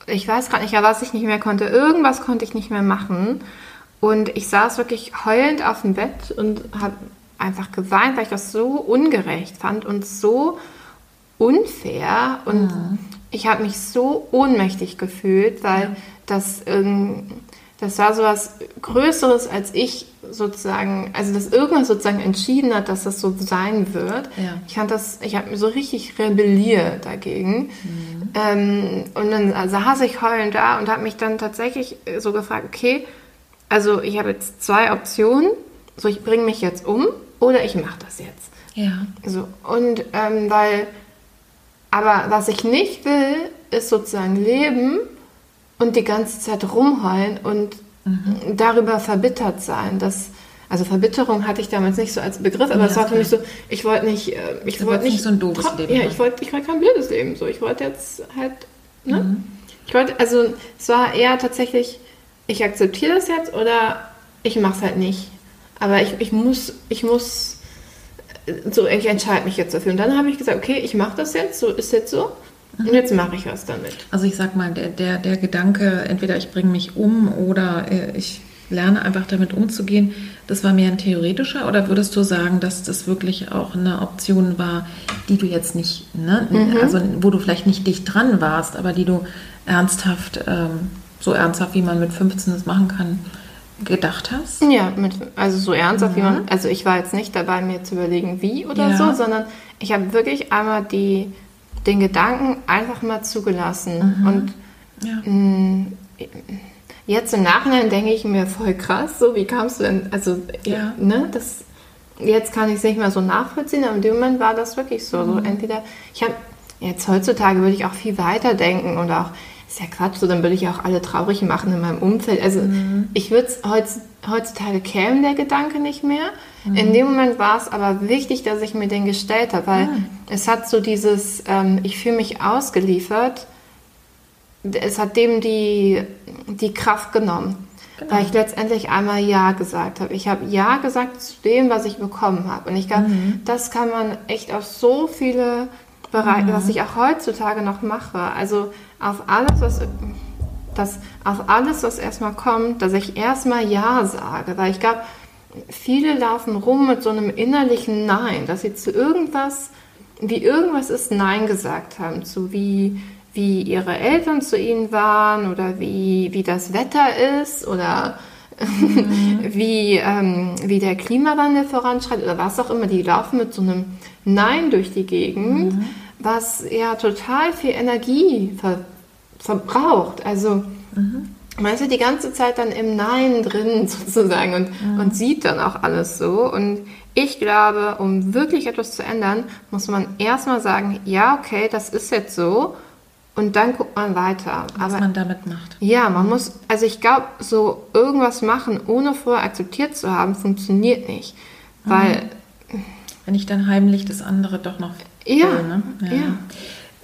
ich weiß gerade nicht, was ich nicht mehr konnte. Irgendwas konnte ich nicht mehr machen. Und ich saß wirklich heulend auf dem Bett und habe einfach geweint, weil ich das so ungerecht fand und so unfair und mhm. ich habe mich so ohnmächtig gefühlt, weil ja. das, ähm, das war so was Größeres als ich sozusagen, also dass irgendwas sozusagen entschieden hat, dass das so sein wird. Ja. Ich fand das, ich habe mir so richtig rebelliert dagegen. Mhm. Ähm, und dann saß ich heulend da und habe mich dann tatsächlich so gefragt, okay, also ich habe jetzt zwei Optionen, so ich bringe mich jetzt um oder ich mache das jetzt. Ja. So, und ähm, weil aber was ich nicht will, ist sozusagen leben und die ganze Zeit rumheulen und mhm. darüber verbittert sein. Das, also Verbitterung hatte ich damals nicht so als Begriff, aber es war für mich so, ich wollte nicht, äh, ich wollte nicht so ein doofes Leben. Ja, ich wollte, ich wollte kein blödes Leben. So, ich wollte jetzt halt, ne? Mhm. Ich wollte, also es war eher tatsächlich, ich akzeptiere das jetzt oder ich mache es halt nicht. Aber ich, ich muss, ich muss, so, ich entscheide mich jetzt dafür. Und dann habe ich gesagt, okay, ich mache das jetzt, so ist jetzt so. Und jetzt mache ich was damit. Also ich sag mal, der, der, der Gedanke, entweder ich bringe mich um oder äh, ich lerne einfach damit umzugehen, das war mehr ein theoretischer oder würdest du sagen, dass das wirklich auch eine Option war, die du jetzt nicht, ne, mhm. also wo du vielleicht nicht dicht dran warst, aber die du ernsthaft, ähm, so ernsthaft, wie man mit 15 das machen kann, gedacht hast? Ja, mit, also so ernsthaft, mhm. wie man, also ich war jetzt nicht dabei, mir zu überlegen, wie oder ja. so, sondern ich habe wirklich einmal die, den Gedanken einfach mal zugelassen mhm. und ja. mh, mm, Jetzt im Nachhinein denke ich mir voll krass, so wie kamst du denn, also, ja. ne, das, jetzt kann ich es nicht mehr so nachvollziehen, aber in dem Moment war das wirklich so. Mhm. so entweder, ich habe, jetzt heutzutage würde ich auch viel weiter denken und auch, ist ja Quatsch, so dann würde ich auch alle traurig machen in meinem Umfeld. Also mhm. ich würde es heutz, heutzutage kämen der Gedanke nicht mehr. Mhm. In dem Moment war es aber wichtig, dass ich mir den gestellt habe, weil mhm. es hat so dieses, ähm, ich fühle mich ausgeliefert es hat dem die, die Kraft genommen. Genau. Weil ich letztendlich einmal Ja gesagt habe. Ich habe Ja gesagt zu dem, was ich bekommen habe. Und ich glaube, mhm. das kann man echt auf so viele Bereiche, mhm. was ich auch heutzutage noch mache. Also auf alles, was das, auf alles, was erstmal kommt, dass ich erstmal Ja sage. Weil ich glaube, viele laufen rum mit so einem innerlichen Nein, dass sie zu irgendwas, wie irgendwas ist, Nein gesagt haben. Zu wie wie ihre Eltern zu ihnen waren oder wie, wie das Wetter ist oder mhm. wie, ähm, wie der Klimawandel voranschreitet oder was auch immer. Die laufen mit so einem Nein durch die Gegend, mhm. was ja total viel Energie ver verbraucht. Also mhm. man ist ja die ganze Zeit dann im Nein drin sozusagen und, mhm. und sieht dann auch alles so. Und ich glaube, um wirklich etwas zu ändern, muss man erstmal sagen, ja, okay, das ist jetzt so und dann guckt man weiter. Was Aber, man damit macht. Ja, man muss, also ich glaube, so irgendwas machen, ohne vorher akzeptiert zu haben, funktioniert nicht. Weil. Wenn ich dann heimlich das andere doch noch. Ja, will, ne? ja. ja.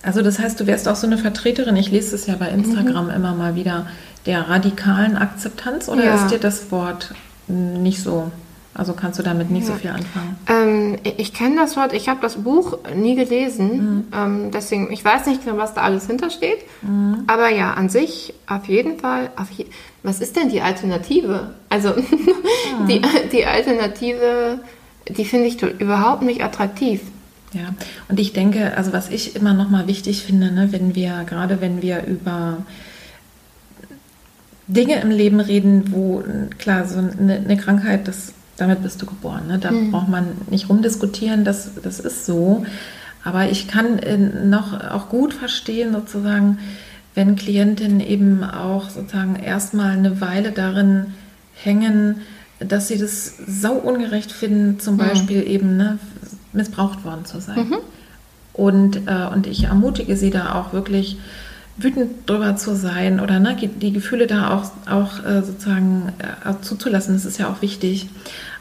Also das heißt, du wärst auch so eine Vertreterin, ich lese es ja bei Instagram mhm. immer mal wieder, der radikalen Akzeptanz oder ja. ist dir das Wort nicht so also kannst du damit nicht ja. so viel anfangen? Ähm, ich kenne das Wort, ich habe das Buch nie gelesen, mhm. ähm, deswegen, ich weiß nicht genau, was da alles hintersteht. Mhm. Aber ja, an sich auf jeden Fall. Auf je was ist denn die Alternative? Also die, die Alternative, die finde ich überhaupt nicht attraktiv. Ja, und ich denke, also was ich immer noch mal wichtig finde, ne, wenn wir, gerade wenn wir über Dinge im Leben reden, wo klar, so eine, eine Krankheit, das damit bist du geboren. Ne? Da mhm. braucht man nicht rumdiskutieren, das, das ist so. Aber ich kann äh, noch auch gut verstehen, sozusagen, wenn Klientinnen eben auch sozusagen erstmal eine Weile darin hängen, dass sie das sau ungerecht finden, zum mhm. Beispiel eben ne, missbraucht worden zu sein. Mhm. Und, äh, und ich ermutige sie da auch wirklich wütend drüber zu sein oder ne, die Gefühle da auch, auch äh, sozusagen äh, zuzulassen. Das ist ja auch wichtig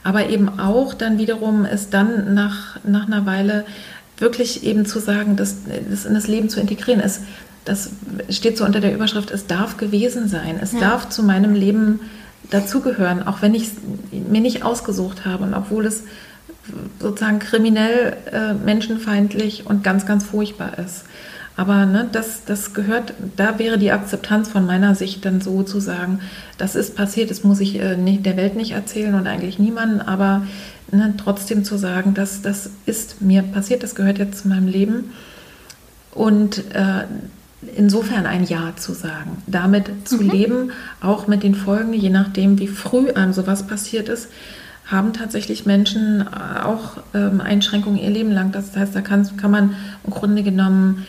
aber eben auch dann wiederum es dann nach, nach einer Weile wirklich eben zu sagen, dass das in das Leben zu integrieren ist. Das steht so unter der Überschrift, es darf gewesen sein, es ja. darf zu meinem Leben dazugehören, auch wenn ich es mir nicht ausgesucht habe und obwohl es sozusagen kriminell, äh, menschenfeindlich und ganz, ganz furchtbar ist. Aber ne, das, das gehört, da wäre die Akzeptanz von meiner Sicht dann so zu sagen, das ist passiert, das muss ich äh, nicht, der Welt nicht erzählen und eigentlich niemandem, aber ne, trotzdem zu sagen, dass das ist mir passiert, das gehört jetzt zu meinem Leben. Und äh, insofern ein Ja zu sagen, damit zu mhm. leben, auch mit den Folgen, je nachdem, wie früh einem sowas passiert ist, haben tatsächlich Menschen äh, auch ähm, Einschränkungen ihr Leben lang. Das heißt, da kann, kann man im Grunde genommen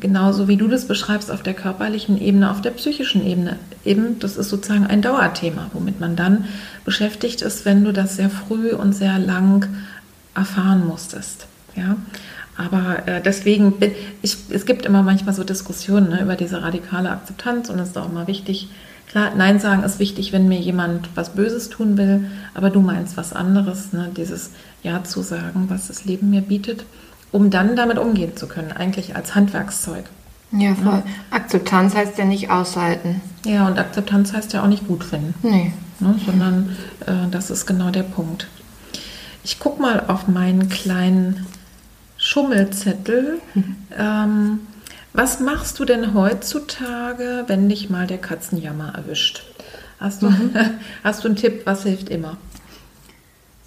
genauso wie du das beschreibst, auf der körperlichen Ebene, auf der psychischen Ebene. Eben, das ist sozusagen ein Dauerthema, womit man dann beschäftigt ist, wenn du das sehr früh und sehr lang erfahren musstest. Ja? Aber äh, deswegen, ich, es gibt immer manchmal so Diskussionen ne, über diese radikale Akzeptanz und es ist auch immer wichtig, klar, Nein sagen ist wichtig, wenn mir jemand was Böses tun will, aber du meinst was anderes, ne, dieses Ja zu sagen, was das Leben mir bietet um dann damit umgehen zu können, eigentlich als Handwerkszeug. Ja, voll. Ja. Akzeptanz heißt ja nicht aushalten. Ja, und Akzeptanz heißt ja auch nicht gut finden. Nee. Ne, sondern äh, das ist genau der Punkt. Ich gucke mal auf meinen kleinen Schummelzettel. Mhm. Ähm, was machst du denn heutzutage, wenn dich mal der Katzenjammer erwischt? Hast du, mhm. hast du einen Tipp, was hilft immer?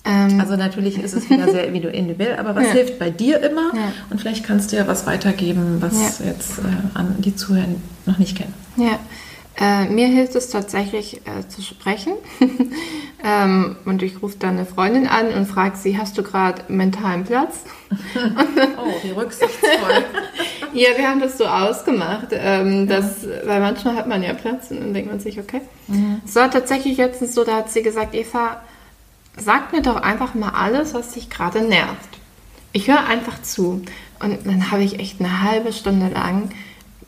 Ähm, also natürlich ist es wieder sehr individuell, aber was ja. hilft bei dir immer? Ja. Und vielleicht kannst du ja was weitergeben, was ja. jetzt äh, an die Zuhörer noch nicht kennen. Ja, äh, mir hilft es tatsächlich äh, zu sprechen. ähm, und ich rufe dann eine Freundin an und frage sie, hast du gerade mentalen Platz? oh, wie rücksichtsvoll. Ja, wir haben das so ausgemacht, ähm, dass, weil manchmal hat man ja Platz und dann denkt man sich, okay. Mhm. Es war tatsächlich letztens so, da hat sie gesagt, Eva, sag mir doch einfach mal alles, was dich gerade nervt. Ich höre einfach zu. Und dann habe ich echt eine halbe Stunde lang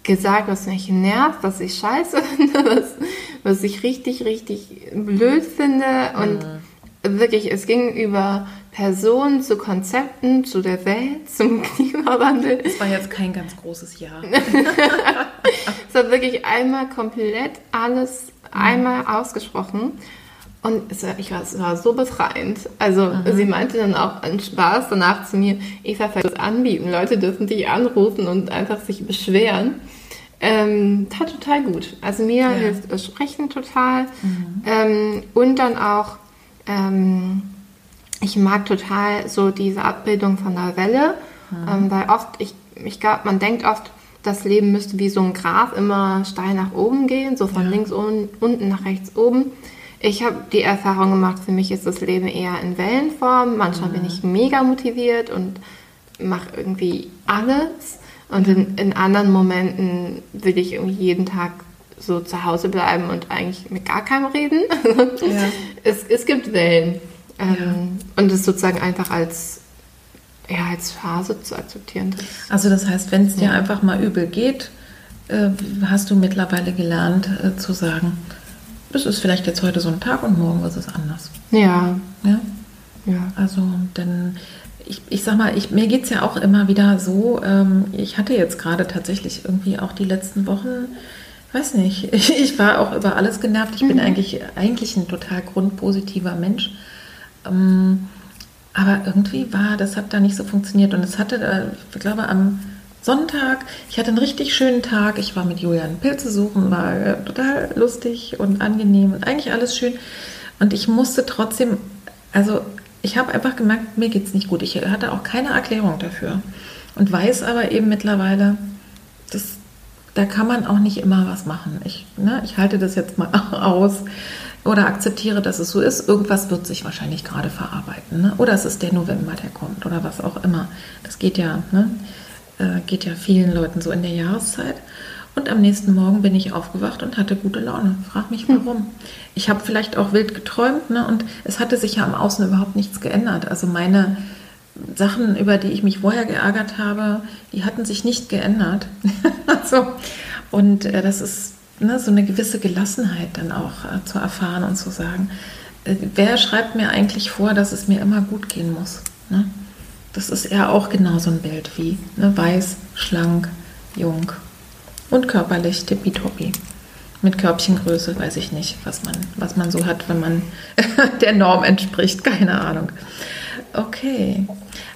gesagt, was mich nervt, was ich scheiße finde, was, was ich richtig, richtig blöd finde. Und mhm. Wirklich, es ging über Personen zu Konzepten, zu der Welt, zum Klimawandel. Es war jetzt kein ganz großes Jahr. es hat wirklich einmal komplett alles mhm. einmal ausgesprochen. Und es war, ich war, es war so befreiend. Also mhm. sie meinte dann auch an Spaß danach zu mir, Eva, vielleicht das anbieten. Leute dürfen dich anrufen und einfach sich beschweren. Ähm, tat total gut. Also mir ja. hilft das Sprechen total. Mhm. Ähm, und dann auch, ähm, ich mag total so diese Abbildung von der Welle, mhm. Ähm, weil oft, ich, ich glaube, man denkt oft, das Leben müsste wie so ein Graph immer steil nach oben gehen, so von ja. links un, unten nach rechts oben. Ich habe die Erfahrung gemacht, für mich ist das Leben eher in Wellenform. Manchmal mhm. bin ich mega motiviert und mache irgendwie alles. Und in, in anderen Momenten will ich irgendwie jeden Tag so zu Hause bleiben und eigentlich mit gar keinem reden. Ja. es, es gibt Wellen. Ähm, ja. Und es sozusagen einfach als, ja, als Phase zu akzeptieren. Das, also das heißt, wenn es dir ja. einfach mal übel geht, äh, hast du mittlerweile gelernt äh, zu sagen, das ist vielleicht jetzt heute so ein Tag und morgen ist es anders. Ja. Ja. Ja. Also, denn ich, ich sag mal, ich, mir geht es ja auch immer wieder so, ähm, ich hatte jetzt gerade tatsächlich irgendwie auch die letzten Wochen, weiß nicht, ich, war auch über alles genervt. Ich mhm. bin eigentlich, eigentlich ein total grundpositiver Mensch. Ähm, aber irgendwie war, das hat da nicht so funktioniert. Und es hatte, äh, ich glaube, am Sonntag, ich hatte einen richtig schönen Tag. Ich war mit Julian Pilze suchen, war äh, total lustig und angenehm und eigentlich alles schön. Und ich musste trotzdem, also ich habe einfach gemerkt, mir geht es nicht gut. Ich hatte auch keine Erklärung dafür. Und weiß aber eben mittlerweile, da kann man auch nicht immer was machen. Ich, ne, ich halte das jetzt mal aus oder akzeptiere, dass es so ist. Irgendwas wird sich wahrscheinlich gerade verarbeiten. Ne? Oder es ist der November, der kommt oder was auch immer. Das geht ja, ne? äh, geht ja vielen Leuten so in der Jahreszeit. Und am nächsten Morgen bin ich aufgewacht und hatte gute Laune. Frag mich hm. warum. Ich habe vielleicht auch wild geträumt ne? und es hatte sich ja am Außen überhaupt nichts geändert. Also meine Sachen, über die ich mich vorher geärgert habe, die hatten sich nicht geändert. also, und äh, das ist ne, so eine gewisse Gelassenheit dann auch äh, zu erfahren und zu sagen, äh, wer schreibt mir eigentlich vor, dass es mir immer gut gehen muss? Ne? Das ist ja auch genau so ein Bild wie ne, weiß, schlank, jung und körperlich tippitoppi. Mit Körbchengröße weiß ich nicht, was man, was man so hat, wenn man der Norm entspricht. Keine Ahnung. Okay.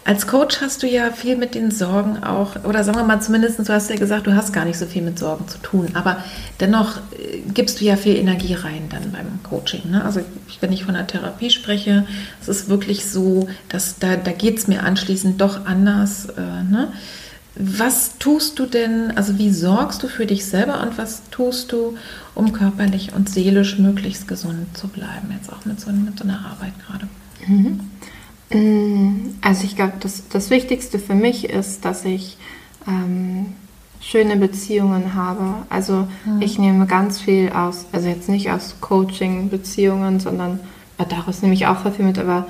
Als Coach hast du ja viel mit den Sorgen auch, oder sagen wir mal zumindest, du hast ja gesagt, du hast gar nicht so viel mit Sorgen zu tun, aber dennoch äh, gibst du ja viel Energie rein dann beim Coaching. Ne? Also wenn ich von der Therapie spreche, es ist wirklich so, dass da, da geht es mir anschließend doch anders. Äh, ne? Was tust du denn, also wie sorgst du für dich selber und was tust du, um körperlich und seelisch möglichst gesund zu bleiben, jetzt auch mit so, mit so einer Arbeit gerade? Mhm. Also ich glaube, das, das Wichtigste für mich ist, dass ich ähm, schöne Beziehungen habe. Also mhm. ich nehme ganz viel aus, also jetzt nicht aus Coaching-Beziehungen, sondern äh, daraus nehme ich auch viel mit, aber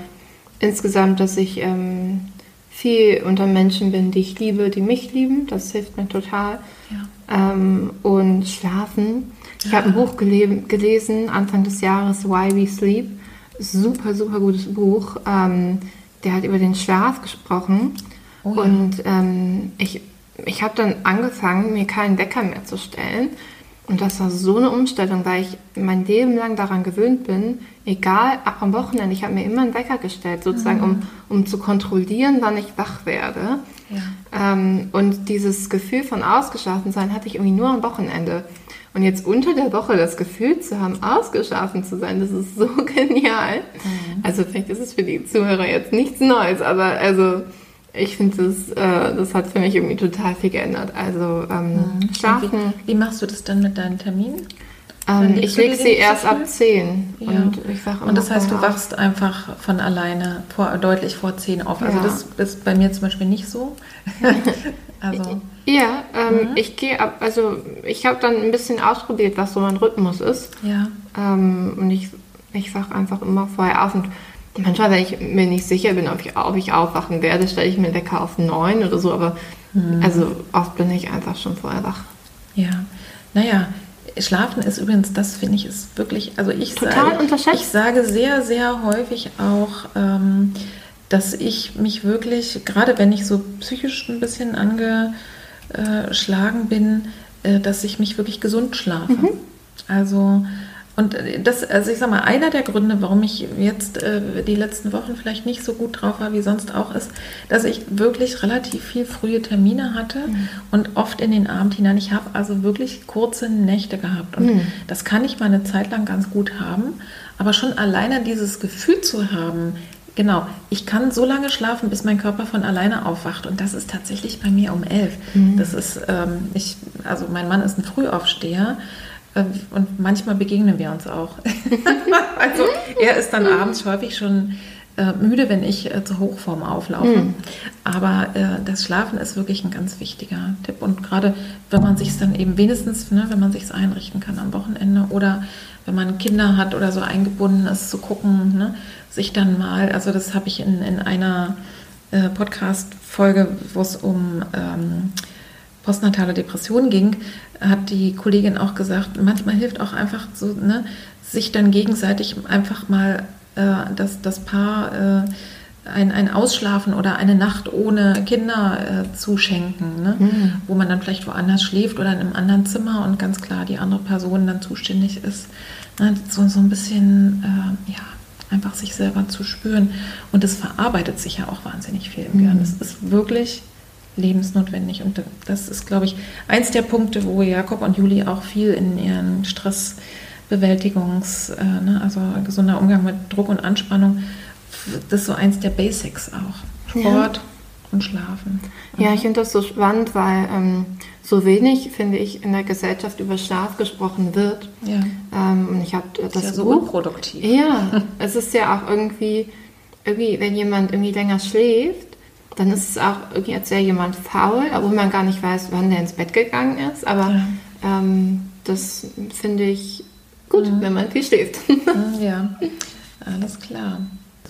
insgesamt, dass ich ähm, viel unter Menschen bin, die ich liebe, die mich lieben. Das hilft mir total. Ja. Ähm, und schlafen. Ich ja. habe ein Buch gele gelesen, Anfang des Jahres, Why We Sleep. Super, super gutes Buch. Ähm, der hat über den Schlaf gesprochen. Oh ja. Und ähm, ich ich habe dann angefangen, mir keinen Wecker mehr zu stellen. Und das war so eine Umstellung, weil ich mein Leben lang daran gewöhnt bin, egal, auch am Wochenende, ich habe mir immer einen Wecker gestellt, sozusagen, mhm. um, um zu kontrollieren, wann ich wach werde. Ja. Ähm, und dieses Gefühl von ausgeschlafen sein hatte ich irgendwie nur am Wochenende. Und jetzt unter der Woche das Gefühl zu haben, ausgeschlafen zu sein, das ist so genial. Mhm. Also vielleicht ist es für die Zuhörer jetzt nichts Neues, aber also ich finde, das, äh, das hat für mich irgendwie total viel geändert. Also ähm, mhm. schlafen. Wie, wie, machst du das dann mit deinen Terminen? Ähm, ich lege sie erst ab 10. Ja. Und, ich sag und das heißt, du wachst einfach von alleine vor, deutlich vor 10 auf. Also ja. das ist bei mir zum Beispiel nicht so. also. Ja, ähm, mhm. ich gehe ab, also ich habe dann ein bisschen ausprobiert, was so mein Rhythmus ist. Ja. Ähm, und ich, ich wache einfach immer vorher auf und manchmal, wenn ich mir nicht sicher bin, ob ich, ob ich aufwachen werde, stelle ich mir Wecker auf 9 oder so, aber mhm. also oft bin ich einfach schon vorher wach. Ja, naja, Schlafen ist übrigens, das finde ich, ist wirklich, also ich Total sage, ich sage sehr, sehr häufig auch, ähm, dass ich mich wirklich, gerade wenn ich so psychisch ein bisschen angeschlagen bin, äh, dass ich mich wirklich gesund schlafe. Mhm. Also und das, also ich sag mal, einer der Gründe, warum ich jetzt äh, die letzten Wochen vielleicht nicht so gut drauf war wie sonst auch, ist, dass ich wirklich relativ viel frühe Termine hatte mhm. und oft in den Abend hinein. Ich habe also wirklich kurze Nächte gehabt. Und mhm. das kann ich mal eine Zeit lang ganz gut haben. Aber schon alleine dieses Gefühl zu haben, genau, ich kann so lange schlafen, bis mein Körper von alleine aufwacht. Und das ist tatsächlich bei mir um elf. Mhm. Das ist, ähm, ich, also mein Mann ist ein Frühaufsteher. Äh, und manchmal begegnen wir uns auch. also er ist dann abends häufig schon äh, müde, wenn ich äh, zur Hochform auflaufe. Mhm. Aber äh, das Schlafen ist wirklich ein ganz wichtiger Tipp. Und gerade wenn man sich es dann eben wenigstens, ne, wenn man sich es einrichten kann am Wochenende oder wenn man Kinder hat oder so eingebunden ist, zu gucken, ne, sich dann mal, also das habe ich in, in einer äh, Podcast-Folge, wo es um ähm, postnatale Depression ging, hat die Kollegin auch gesagt, manchmal hilft auch einfach so, ne, sich dann gegenseitig einfach mal äh, das, das Paar äh, ein, ein Ausschlafen oder eine Nacht ohne Kinder äh, zuschenken, ne? Mhm. wo man dann vielleicht woanders schläft oder in einem anderen Zimmer und ganz klar die andere Person dann zuständig ist. Ne? So, so ein bisschen, äh, ja, einfach sich selber zu spüren. Und das verarbeitet sich ja auch wahnsinnig viel im Gehirn. Das ist wirklich lebensnotwendig. Und das ist, glaube ich, eins der Punkte, wo Jakob und Juli auch viel in ihren Stressbewältigungs-, äh, ne, also gesunder Umgang mit Druck und Anspannung, das ist so eins der Basics auch. Sport ja. Und Schlafen. Ja, ich finde das so spannend, weil ähm, so wenig, finde ich, in der Gesellschaft über Schlaf gesprochen wird. Ja. Ähm, und ich habe das, das ist ja so Buch, unproduktiv. Ja, es ist ja auch irgendwie, irgendwie, wenn jemand irgendwie länger schläft, dann ist es auch irgendwie, als wäre jemand faul, obwohl man gar nicht weiß, wann der ins Bett gegangen ist. Aber ja. ähm, das finde ich gut, mhm. wenn man viel schläft. Mhm, ja, alles klar.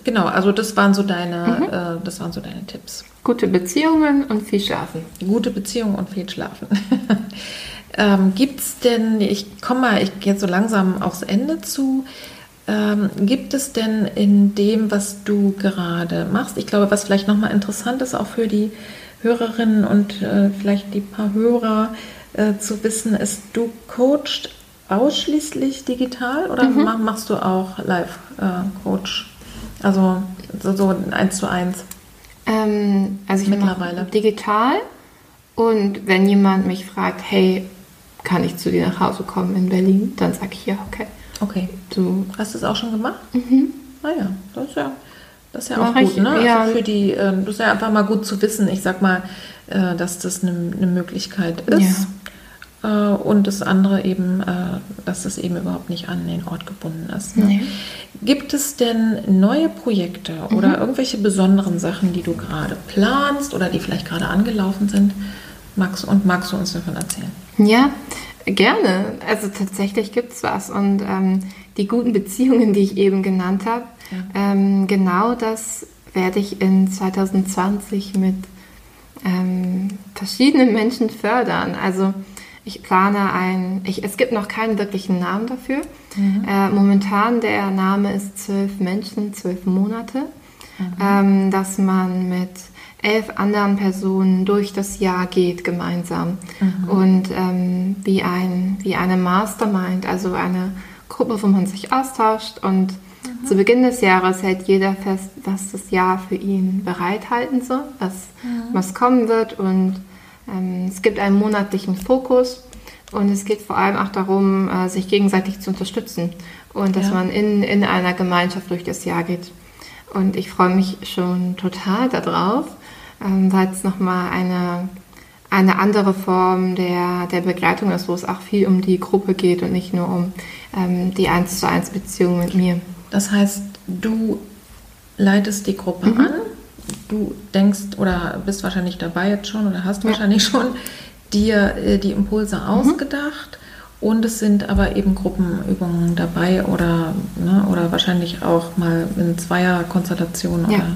Genau, also das waren so deine, mhm. äh, das waren so deine Tipps. Gute Beziehungen und viel schlafen. Gute Beziehungen und viel schlafen. ähm, Gibt es denn, ich komme mal, ich gehe jetzt so langsam aufs Ende zu. Ähm, gibt es denn in dem, was du gerade machst, ich glaube, was vielleicht nochmal interessant ist, auch für die Hörerinnen und äh, vielleicht die paar Hörer äh, zu wissen, ist, du coachst ausschließlich digital oder mhm. machst du auch Live-Coach? Also so, so eins zu eins? Ähm, also ich mittlerweile digital und wenn jemand mich fragt, hey, kann ich zu dir nach Hause kommen in Berlin, dann sage ich ja, okay. Okay. Du hast es auch schon gemacht? Mhm. Naja, ah das ist ja, das ist ja auch gut, ich, ne? Ja. Also für die, äh, das ist ja einfach mal gut zu wissen, ich sag mal, äh, dass das eine, eine Möglichkeit ist. Ja. Äh, und das andere eben, äh, dass das eben überhaupt nicht an den Ort gebunden ist. Ne? Nee. Gibt es denn neue Projekte mhm. oder irgendwelche besonderen Sachen, die du gerade planst oder die vielleicht gerade angelaufen sind? Magst, und magst du uns davon erzählen? Ja, Gerne. Also tatsächlich gibt es was. Und ähm, die guten Beziehungen, die ich eben genannt habe, ja. ähm, genau das werde ich in 2020 mit ähm, verschiedenen Menschen fördern. Also ich plane ein, ich, es gibt noch keinen wirklichen Namen dafür. Mhm. Äh, momentan der Name ist zwölf Menschen, zwölf Monate, mhm. Ähm, dass man mit elf anderen Personen durch das Jahr geht gemeinsam. Mhm. Und ähm, wie, ein, wie eine Mastermind, also eine Gruppe, wo man sich austauscht und mhm. zu Beginn des Jahres hält jeder fest, was das Jahr für ihn bereithalten soll, was, mhm. was kommen wird und es gibt einen monatlichen Fokus und es geht vor allem auch darum, äh, sich gegenseitig zu unterstützen und dass ja. man in, in einer Gemeinschaft durch das Jahr geht. Und ich freue mich schon total darauf, ähm, weil es nochmal eine, eine andere Form der, der Begleitung ist, wo es auch viel um die Gruppe geht und nicht nur um ähm, die 1 zu 1 Beziehung mit mir. Das heißt, du leitest die Gruppe mhm. an, du denkst oder bist wahrscheinlich dabei jetzt schon oder hast ja. wahrscheinlich schon dir äh, die Impulse mhm. ausgedacht und es sind aber eben Gruppenübungen dabei oder, ne, oder wahrscheinlich auch mal in Zweierkonstellationen ja. oder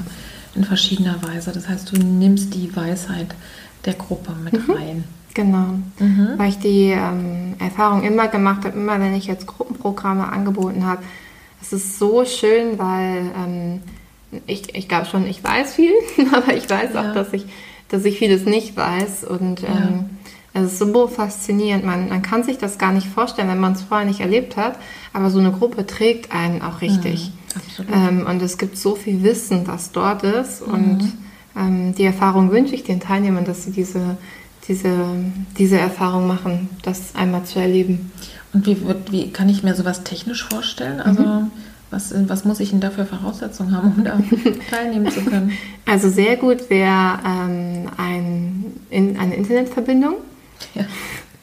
in verschiedener Weise. Das heißt, du nimmst die Weisheit der Gruppe mit mhm. rein. Genau, mhm. weil ich die ähm, Erfahrung immer gemacht habe, immer wenn ich jetzt Gruppenprogramme angeboten habe, es ist so schön, weil ähm, ich, ich glaube schon, ich weiß viel, aber ich weiß ja. auch, dass ich, dass ich vieles nicht weiß und ja. ähm, es ist so faszinierend. Man, man kann sich das gar nicht vorstellen, wenn man es vorher nicht erlebt hat. Aber so eine Gruppe trägt einen auch richtig. Mhm, ähm, und es gibt so viel Wissen, was dort ist. Mhm. Und ähm, die Erfahrung wünsche ich den Teilnehmern, dass sie diese, diese, diese Erfahrung machen, das einmal zu erleben. Und wie, wie kann ich mir sowas technisch vorstellen? Also mhm. Was, was muss ich denn da für Voraussetzungen haben, um da teilnehmen zu können? Also sehr gut wäre ähm, ein, in, eine Internetverbindung. Ja.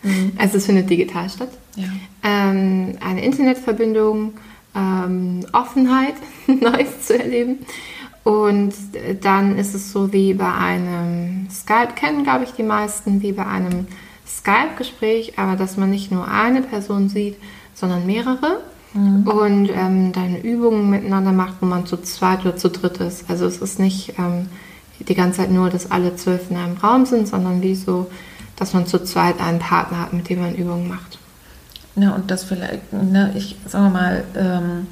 Mhm. Also es findet digital statt. Ja. Ähm, eine Internetverbindung, ähm, Offenheit, Neues zu erleben. Und dann ist es so wie bei einem Skype, kennen glaube ich die meisten, wie bei einem Skype-Gespräch, aber dass man nicht nur eine Person sieht, sondern mehrere. Mhm. Und ähm, dann Übungen miteinander macht, wo man zu zweit oder zu dritt ist. Also es ist nicht ähm, die ganze Zeit nur, dass alle zwölf in einem Raum sind, sondern wie so dass man zu zweit einen Partner hat, mit dem man Übungen macht. Na, und das vielleicht, ne, ich sage mal, ähm,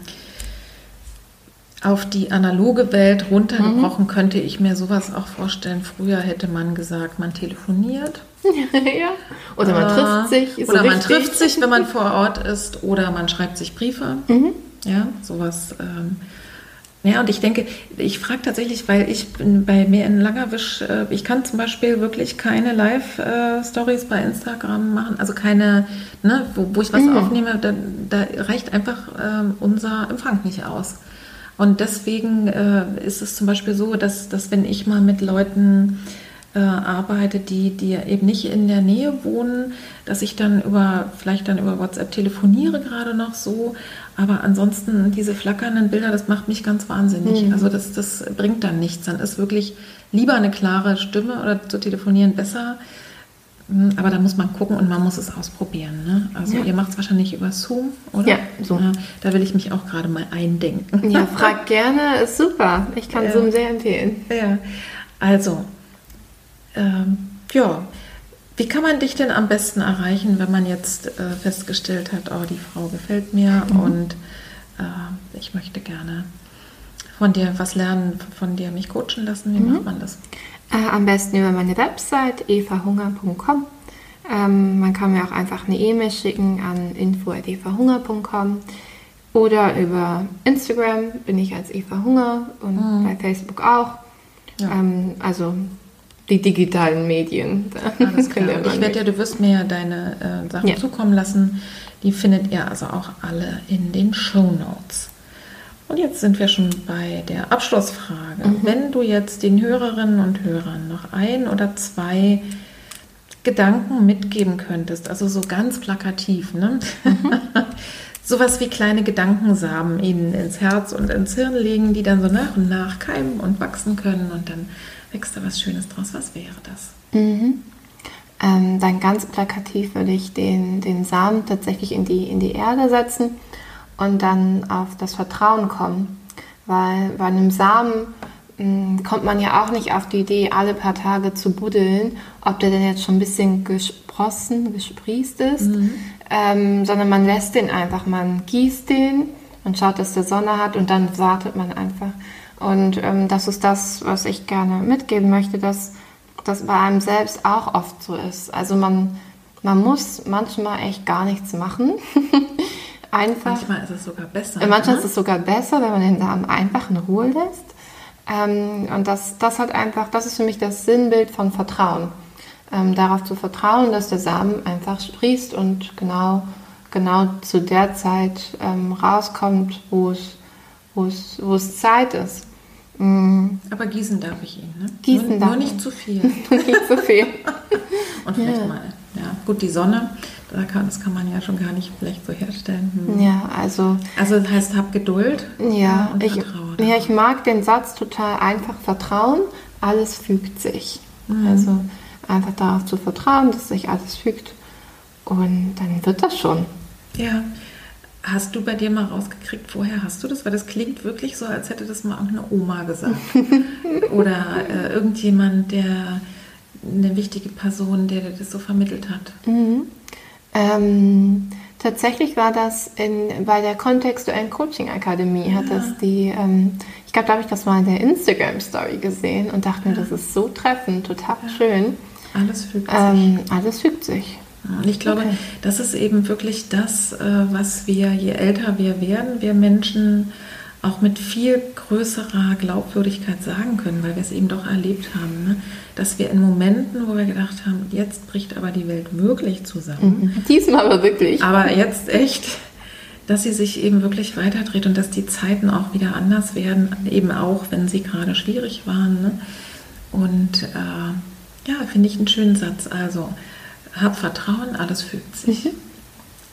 auf die analoge Welt runtergebrochen, mhm. könnte ich mir sowas auch vorstellen. Früher hätte man gesagt, man telefoniert. ja. Oder man äh, trifft sich. oder man trifft sich, wenn man vor Ort ist. Oder man schreibt sich Briefe. Mhm. Ja, sowas. Ähm, ja, und ich denke, ich frage tatsächlich, weil ich bin bei mir in Langerwisch, äh, ich kann zum Beispiel wirklich keine Live-Stories bei Instagram machen, also keine, ne, wo, wo ich was mhm. aufnehme, da, da, reicht einfach äh, unser Empfang nicht aus. Und deswegen äh, ist es zum Beispiel so, dass, dass wenn ich mal mit Leuten äh, arbeite, die, die eben nicht in der Nähe wohnen, dass ich dann über, vielleicht dann über WhatsApp telefoniere gerade noch so, aber ansonsten diese flackernden Bilder, das macht mich ganz wahnsinnig. Mhm. Also das, das bringt dann nichts. Dann ist wirklich lieber eine klare Stimme oder zu telefonieren besser. Hm, aber da muss man gucken und man muss es ausprobieren. Ne? Also ja. ihr macht es wahrscheinlich über Zoom, oder? Ja. Ja, da will ich mich auch gerade mal eindenken. Ja, frag gerne, ist super. Ich kann ja. Zoom sehr empfehlen. Ja, also, ähm, ja, wie kann man dich denn am besten erreichen, wenn man jetzt äh, festgestellt hat, oh, die Frau gefällt mir mhm. und äh, ich möchte gerne von dir was lernen, von dir mich coachen lassen? Wie mhm. macht man das? Äh, am besten über meine Website evahunger.com. Ähm, man kann mir auch einfach eine E-Mail schicken an info.evahunger.com oder über Instagram bin ich als Eva Hunger und mhm. bei Facebook auch. Ja. Ähm, also die digitalen Medien. Alles klar. ich werde ja, du wirst mir ja deine äh, Sachen ja. zukommen lassen. Die findet ihr also auch alle in den Show Notes. Und jetzt sind wir schon bei der Abschlussfrage. Mhm. Wenn du jetzt den Hörerinnen und Hörern noch ein oder zwei Gedanken mitgeben könntest, also so ganz plakativ, ne? Mhm. sowas wie kleine Gedankensamen ihnen ins Herz und ins Hirn legen, die dann so nach und nach keimen und wachsen können und dann wächst da was Schönes draus. Was wäre das? Mhm. Ähm, dann ganz plakativ würde ich den, den Samen tatsächlich in die, in die Erde setzen und dann auf das Vertrauen kommen. Weil bei einem Samen mh, hm, kommt man ja auch nicht auf die Idee, alle paar Tage zu buddeln, ob der denn jetzt schon ein bisschen gesprossen, gesprießt ist, mhm. ähm, sondern man lässt den einfach, man gießt den und schaut, dass der Sonne hat und dann wartet man einfach. Und ähm, das ist das, was ich gerne mitgeben möchte, dass das bei einem selbst auch oft so ist. Also man, man muss manchmal echt gar nichts machen. einfach. Manchmal ist es sogar besser. Manchmal ne? ist es sogar besser, wenn man den Samen einfach in Ruhe lässt. Ähm, und das, das hat einfach, das ist für mich das Sinnbild von Vertrauen. Ähm, darauf zu vertrauen, dass der Samen einfach sprießt und genau, genau zu der Zeit ähm, rauskommt, wo es, wo, es, wo es Zeit ist. Mhm. Aber gießen darf ich ihn, ne? Gießen nur, darf nur nicht zu viel. nicht zu viel. und vielleicht ja. mal, ja, gut, die Sonne da kann, das kann man ja schon gar nicht vielleicht so herstellen. Hm. Ja, also. Also das heißt, hab Geduld. Ja, und ich, ja, ich mag den Satz total einfach vertrauen, alles fügt sich. Mhm. Also einfach darauf zu vertrauen, dass sich alles fügt. Und dann wird das schon. Ja. Hast du bei dir mal rausgekriegt, woher hast du das? Weil das klingt wirklich so, als hätte das mal eine Oma gesagt. Oder äh, irgendjemand, der eine wichtige Person, der dir das so vermittelt hat. Mhm. Ähm, tatsächlich war das in, bei der kontextuellen Coaching Akademie, hat ja. das die, ähm, ich glaube, da habe ich das mal in der Instagram Story gesehen und dachte mir, das ist so treffend, total ja. schön. Alles fügt ähm, sich. alles fügt sich. Und ich glaube, okay. das ist eben wirklich das, äh, was wir, je älter wir werden, wir Menschen auch mit viel größerer Glaubwürdigkeit sagen können, weil wir es eben doch erlebt haben, ne? dass wir in Momenten, wo wir gedacht haben, jetzt bricht aber die Welt wirklich zusammen. Mhm. Diesmal aber wirklich. Aber jetzt echt, dass sie sich eben wirklich weiterdreht und dass die Zeiten auch wieder anders werden, eben auch, wenn sie gerade schwierig waren. Ne? Und äh, ja, finde ich einen schönen Satz. Also, hab Vertrauen, alles fügt sich. Mhm.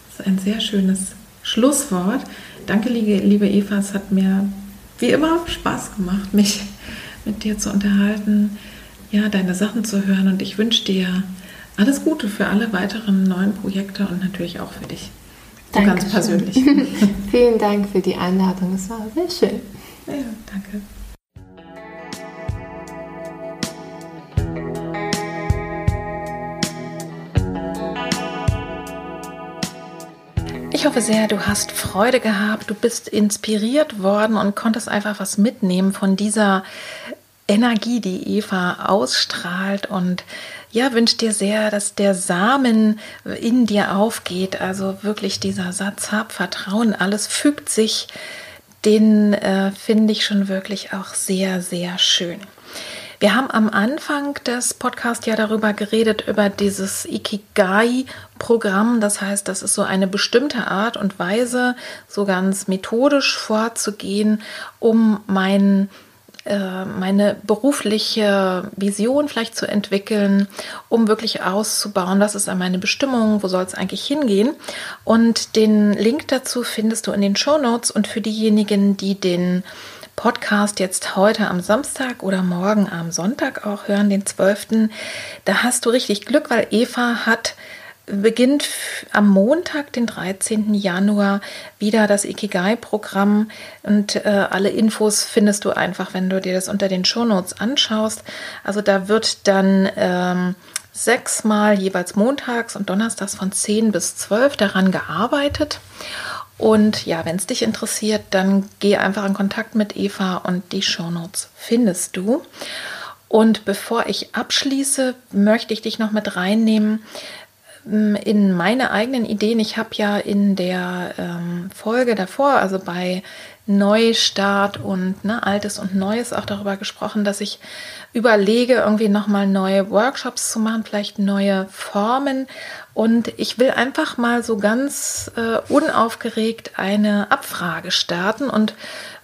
Das ist ein sehr schönes Schlusswort. Danke, liebe Eva. Es hat mir wie immer Spaß gemacht, mich mit dir zu unterhalten, ja, deine Sachen zu hören. Und ich wünsche dir alles Gute für alle weiteren neuen Projekte und natürlich auch für dich. So ganz persönlich. Vielen Dank für die Einladung. Es war sehr schön. Ja, danke. Ich hoffe sehr, du hast Freude gehabt, du bist inspiriert worden und konntest einfach was mitnehmen von dieser Energie, die Eva ausstrahlt und ja, wünsche dir sehr, dass der Samen in dir aufgeht. Also wirklich dieser Satz, hab Vertrauen, alles fügt sich. Den äh, finde ich schon wirklich auch sehr, sehr schön. Wir haben am Anfang des Podcasts ja darüber geredet, über dieses Ikigai-Programm. Das heißt, das ist so eine bestimmte Art und Weise, so ganz methodisch vorzugehen, um meinen äh, meine berufliche Vision vielleicht zu entwickeln, um wirklich auszubauen, was ist meine Bestimmung, wo soll es eigentlich hingehen. Und den Link dazu findest du in den Show Notes und für diejenigen, die den Podcast jetzt heute am Samstag oder morgen am Sonntag auch hören, den 12. Da hast du richtig Glück, weil Eva hat beginnt am Montag, den 13. Januar, wieder das Ikigai-Programm. Und äh, alle Infos findest du einfach, wenn du dir das unter den Shownotes anschaust. Also da wird dann ähm, sechsmal jeweils montags und donnerstags von 10 bis 12 daran gearbeitet. Und ja, wenn es dich interessiert, dann geh einfach in Kontakt mit Eva und die Shownotes findest du. Und bevor ich abschließe, möchte ich dich noch mit reinnehmen in meine eigenen Ideen. Ich habe ja in der ähm, Folge davor, also bei Neustart und ne, Altes und Neues auch darüber gesprochen, dass ich überlege, irgendwie nochmal neue Workshops zu machen, vielleicht neue Formen. Und ich will einfach mal so ganz äh, unaufgeregt eine Abfrage starten und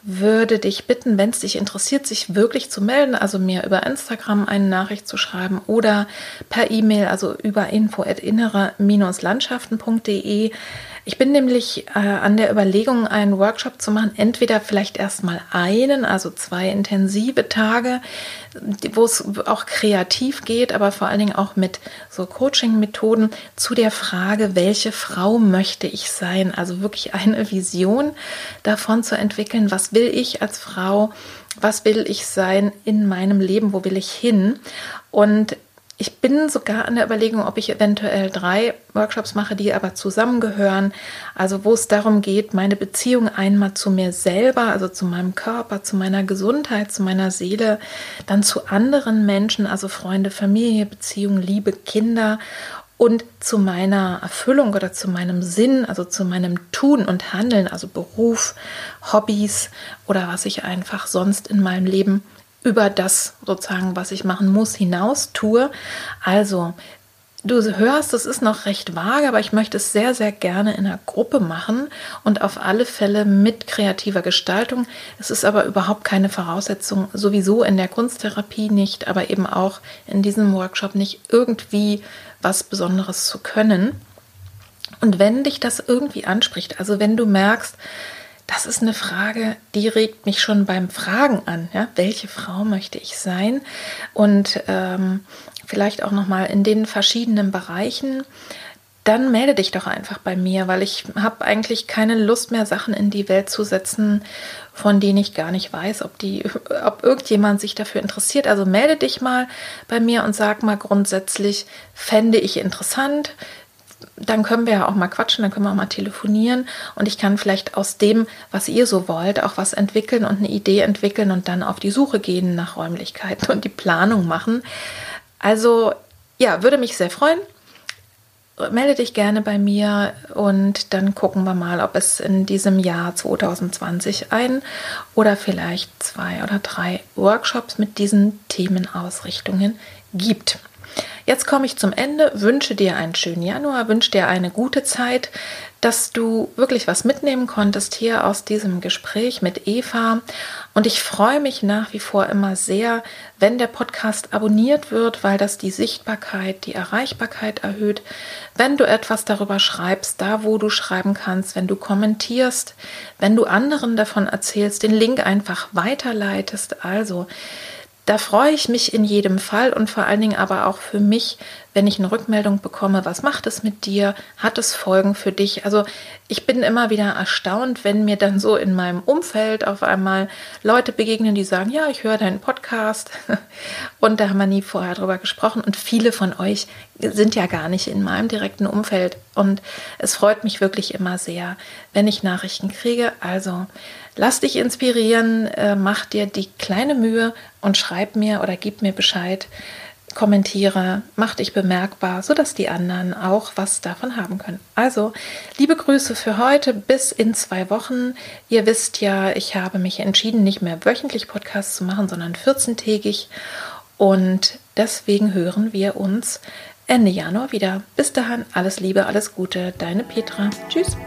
würde dich bitten, wenn es dich interessiert, sich wirklich zu melden, also mir über Instagram eine Nachricht zu schreiben oder per E-Mail, also über info at innere-landschaften.de. Ich bin nämlich äh, an der Überlegung, einen Workshop zu machen, entweder vielleicht erstmal einen, also zwei intensive Tage, wo es auch kreativ geht, aber vor allen Dingen auch mit so Coaching-Methoden zu der Frage, welche Frau möchte ich sein? Also wirklich eine Vision davon zu entwickeln, was will ich als Frau, was will ich sein in meinem Leben, wo will ich hin? Und Ich bin sogar an der Überlegung, ob ich eventuell drei Workshops mache, die aber zusammengehören. Also wo es darum geht, meine Beziehung einmal zu mir selber, also zu meinem Körper, zu meiner Gesundheit, zu meiner Seele, dann zu anderen Menschen, also Freunde, Familie, Beziehung, Liebe, Kinder und zu meiner Erfüllung oder zu meinem Sinn, also zu meinem Tun und Handeln, also Beruf, Hobbys oder was ich einfach sonst in meinem Leben über das sozusagen, was ich machen muss, hinaus tue. Also, du hörst, das ist noch recht vage, aber ich möchte es sehr, sehr gerne in einer Gruppe machen und auf alle Fälle mit kreativer Gestaltung. Es ist aber überhaupt keine Voraussetzung, sowieso in der Kunsttherapie nicht, aber eben auch in diesem Workshop nicht irgendwie was Besonderes zu können. Und wenn dich das irgendwie anspricht, also wenn du merkst, das ist eine Frage, die regt mich schon beim Fragen an. Ja? Welche Frau möchte ich sein? Und ähm, vielleicht auch nochmal in den verschiedenen Bereichen. Dann melde dich doch einfach bei mir, weil ich habe eigentlich keine Lust mehr, Sachen in die Welt zu setzen, von denen ich gar nicht weiß, ob, die, ob irgendjemand sich dafür interessiert. Also melde dich mal bei mir und sag mal grundsätzlich, fände ich interessant, dann können wir ja auch mal quatschen, dann können wir auch mal telefonieren und ich kann vielleicht aus dem, was ihr so wollt, auch was entwickeln und eine Idee entwickeln und dann auf die Suche gehen nach Räumlichkeiten und die Planung machen. Also ja, würde mich sehr freuen. Melde dich gerne bei mir und dann gucken wir mal, ob es in diesem Jahr 2020 ein oder vielleicht zwei oder drei Workshops mit diesen Themenausrichtungen gibt. Jetzt komme ich zum Ende, wünsche dir einen schönen Januar, wünsche dir eine gute Zeit, dass du wirklich was mitnehmen konntest hier aus diesem Gespräch mit Eva. Und ich freue mich nach wie vor immer sehr, wenn der Podcast abonniert wird, weil das die Sichtbarkeit, die Erreichbarkeit erhöht. Wenn du etwas darüber schreibst, da wo du schreiben kannst, wenn du kommentierst, wenn du anderen davon erzählst, den Link einfach weiterleitest. Also, da freue ich mich in jedem Fall und vor allen Dingen aber auch für mich, wenn ich eine Rückmeldung bekomme, was macht es mit dir? Hat es Folgen für dich? Also ich bin immer wieder erstaunt, wenn mir dann so in meinem Umfeld auf einmal Leute begegnen, die sagen, ja, ich höre deinen Podcast und da haben wir nie vorher drüber gesprochen und viele von euch sind ja gar nicht in meinem direkten Umfeld und es freut mich wirklich immer sehr, wenn ich Nachrichten kriege. Also lass dich inspirieren, äh, mach dir die kleine Mühe und schreib mir oder gib mir Bescheid, kommentiere, mach dich bemerkbar, sodass die anderen auch was davon haben können. Also, liebe Grüße für heute bis in zwei Wochen. Ihr wisst ja, ich habe mich entschieden, nicht mehr wöchentlich Podcasts zu machen, sondern 14-tägig. Und deswegen hören wir uns Ende Januar wieder. Bis dahin, alles Liebe, alles Gute, deine Petra. Tschüss.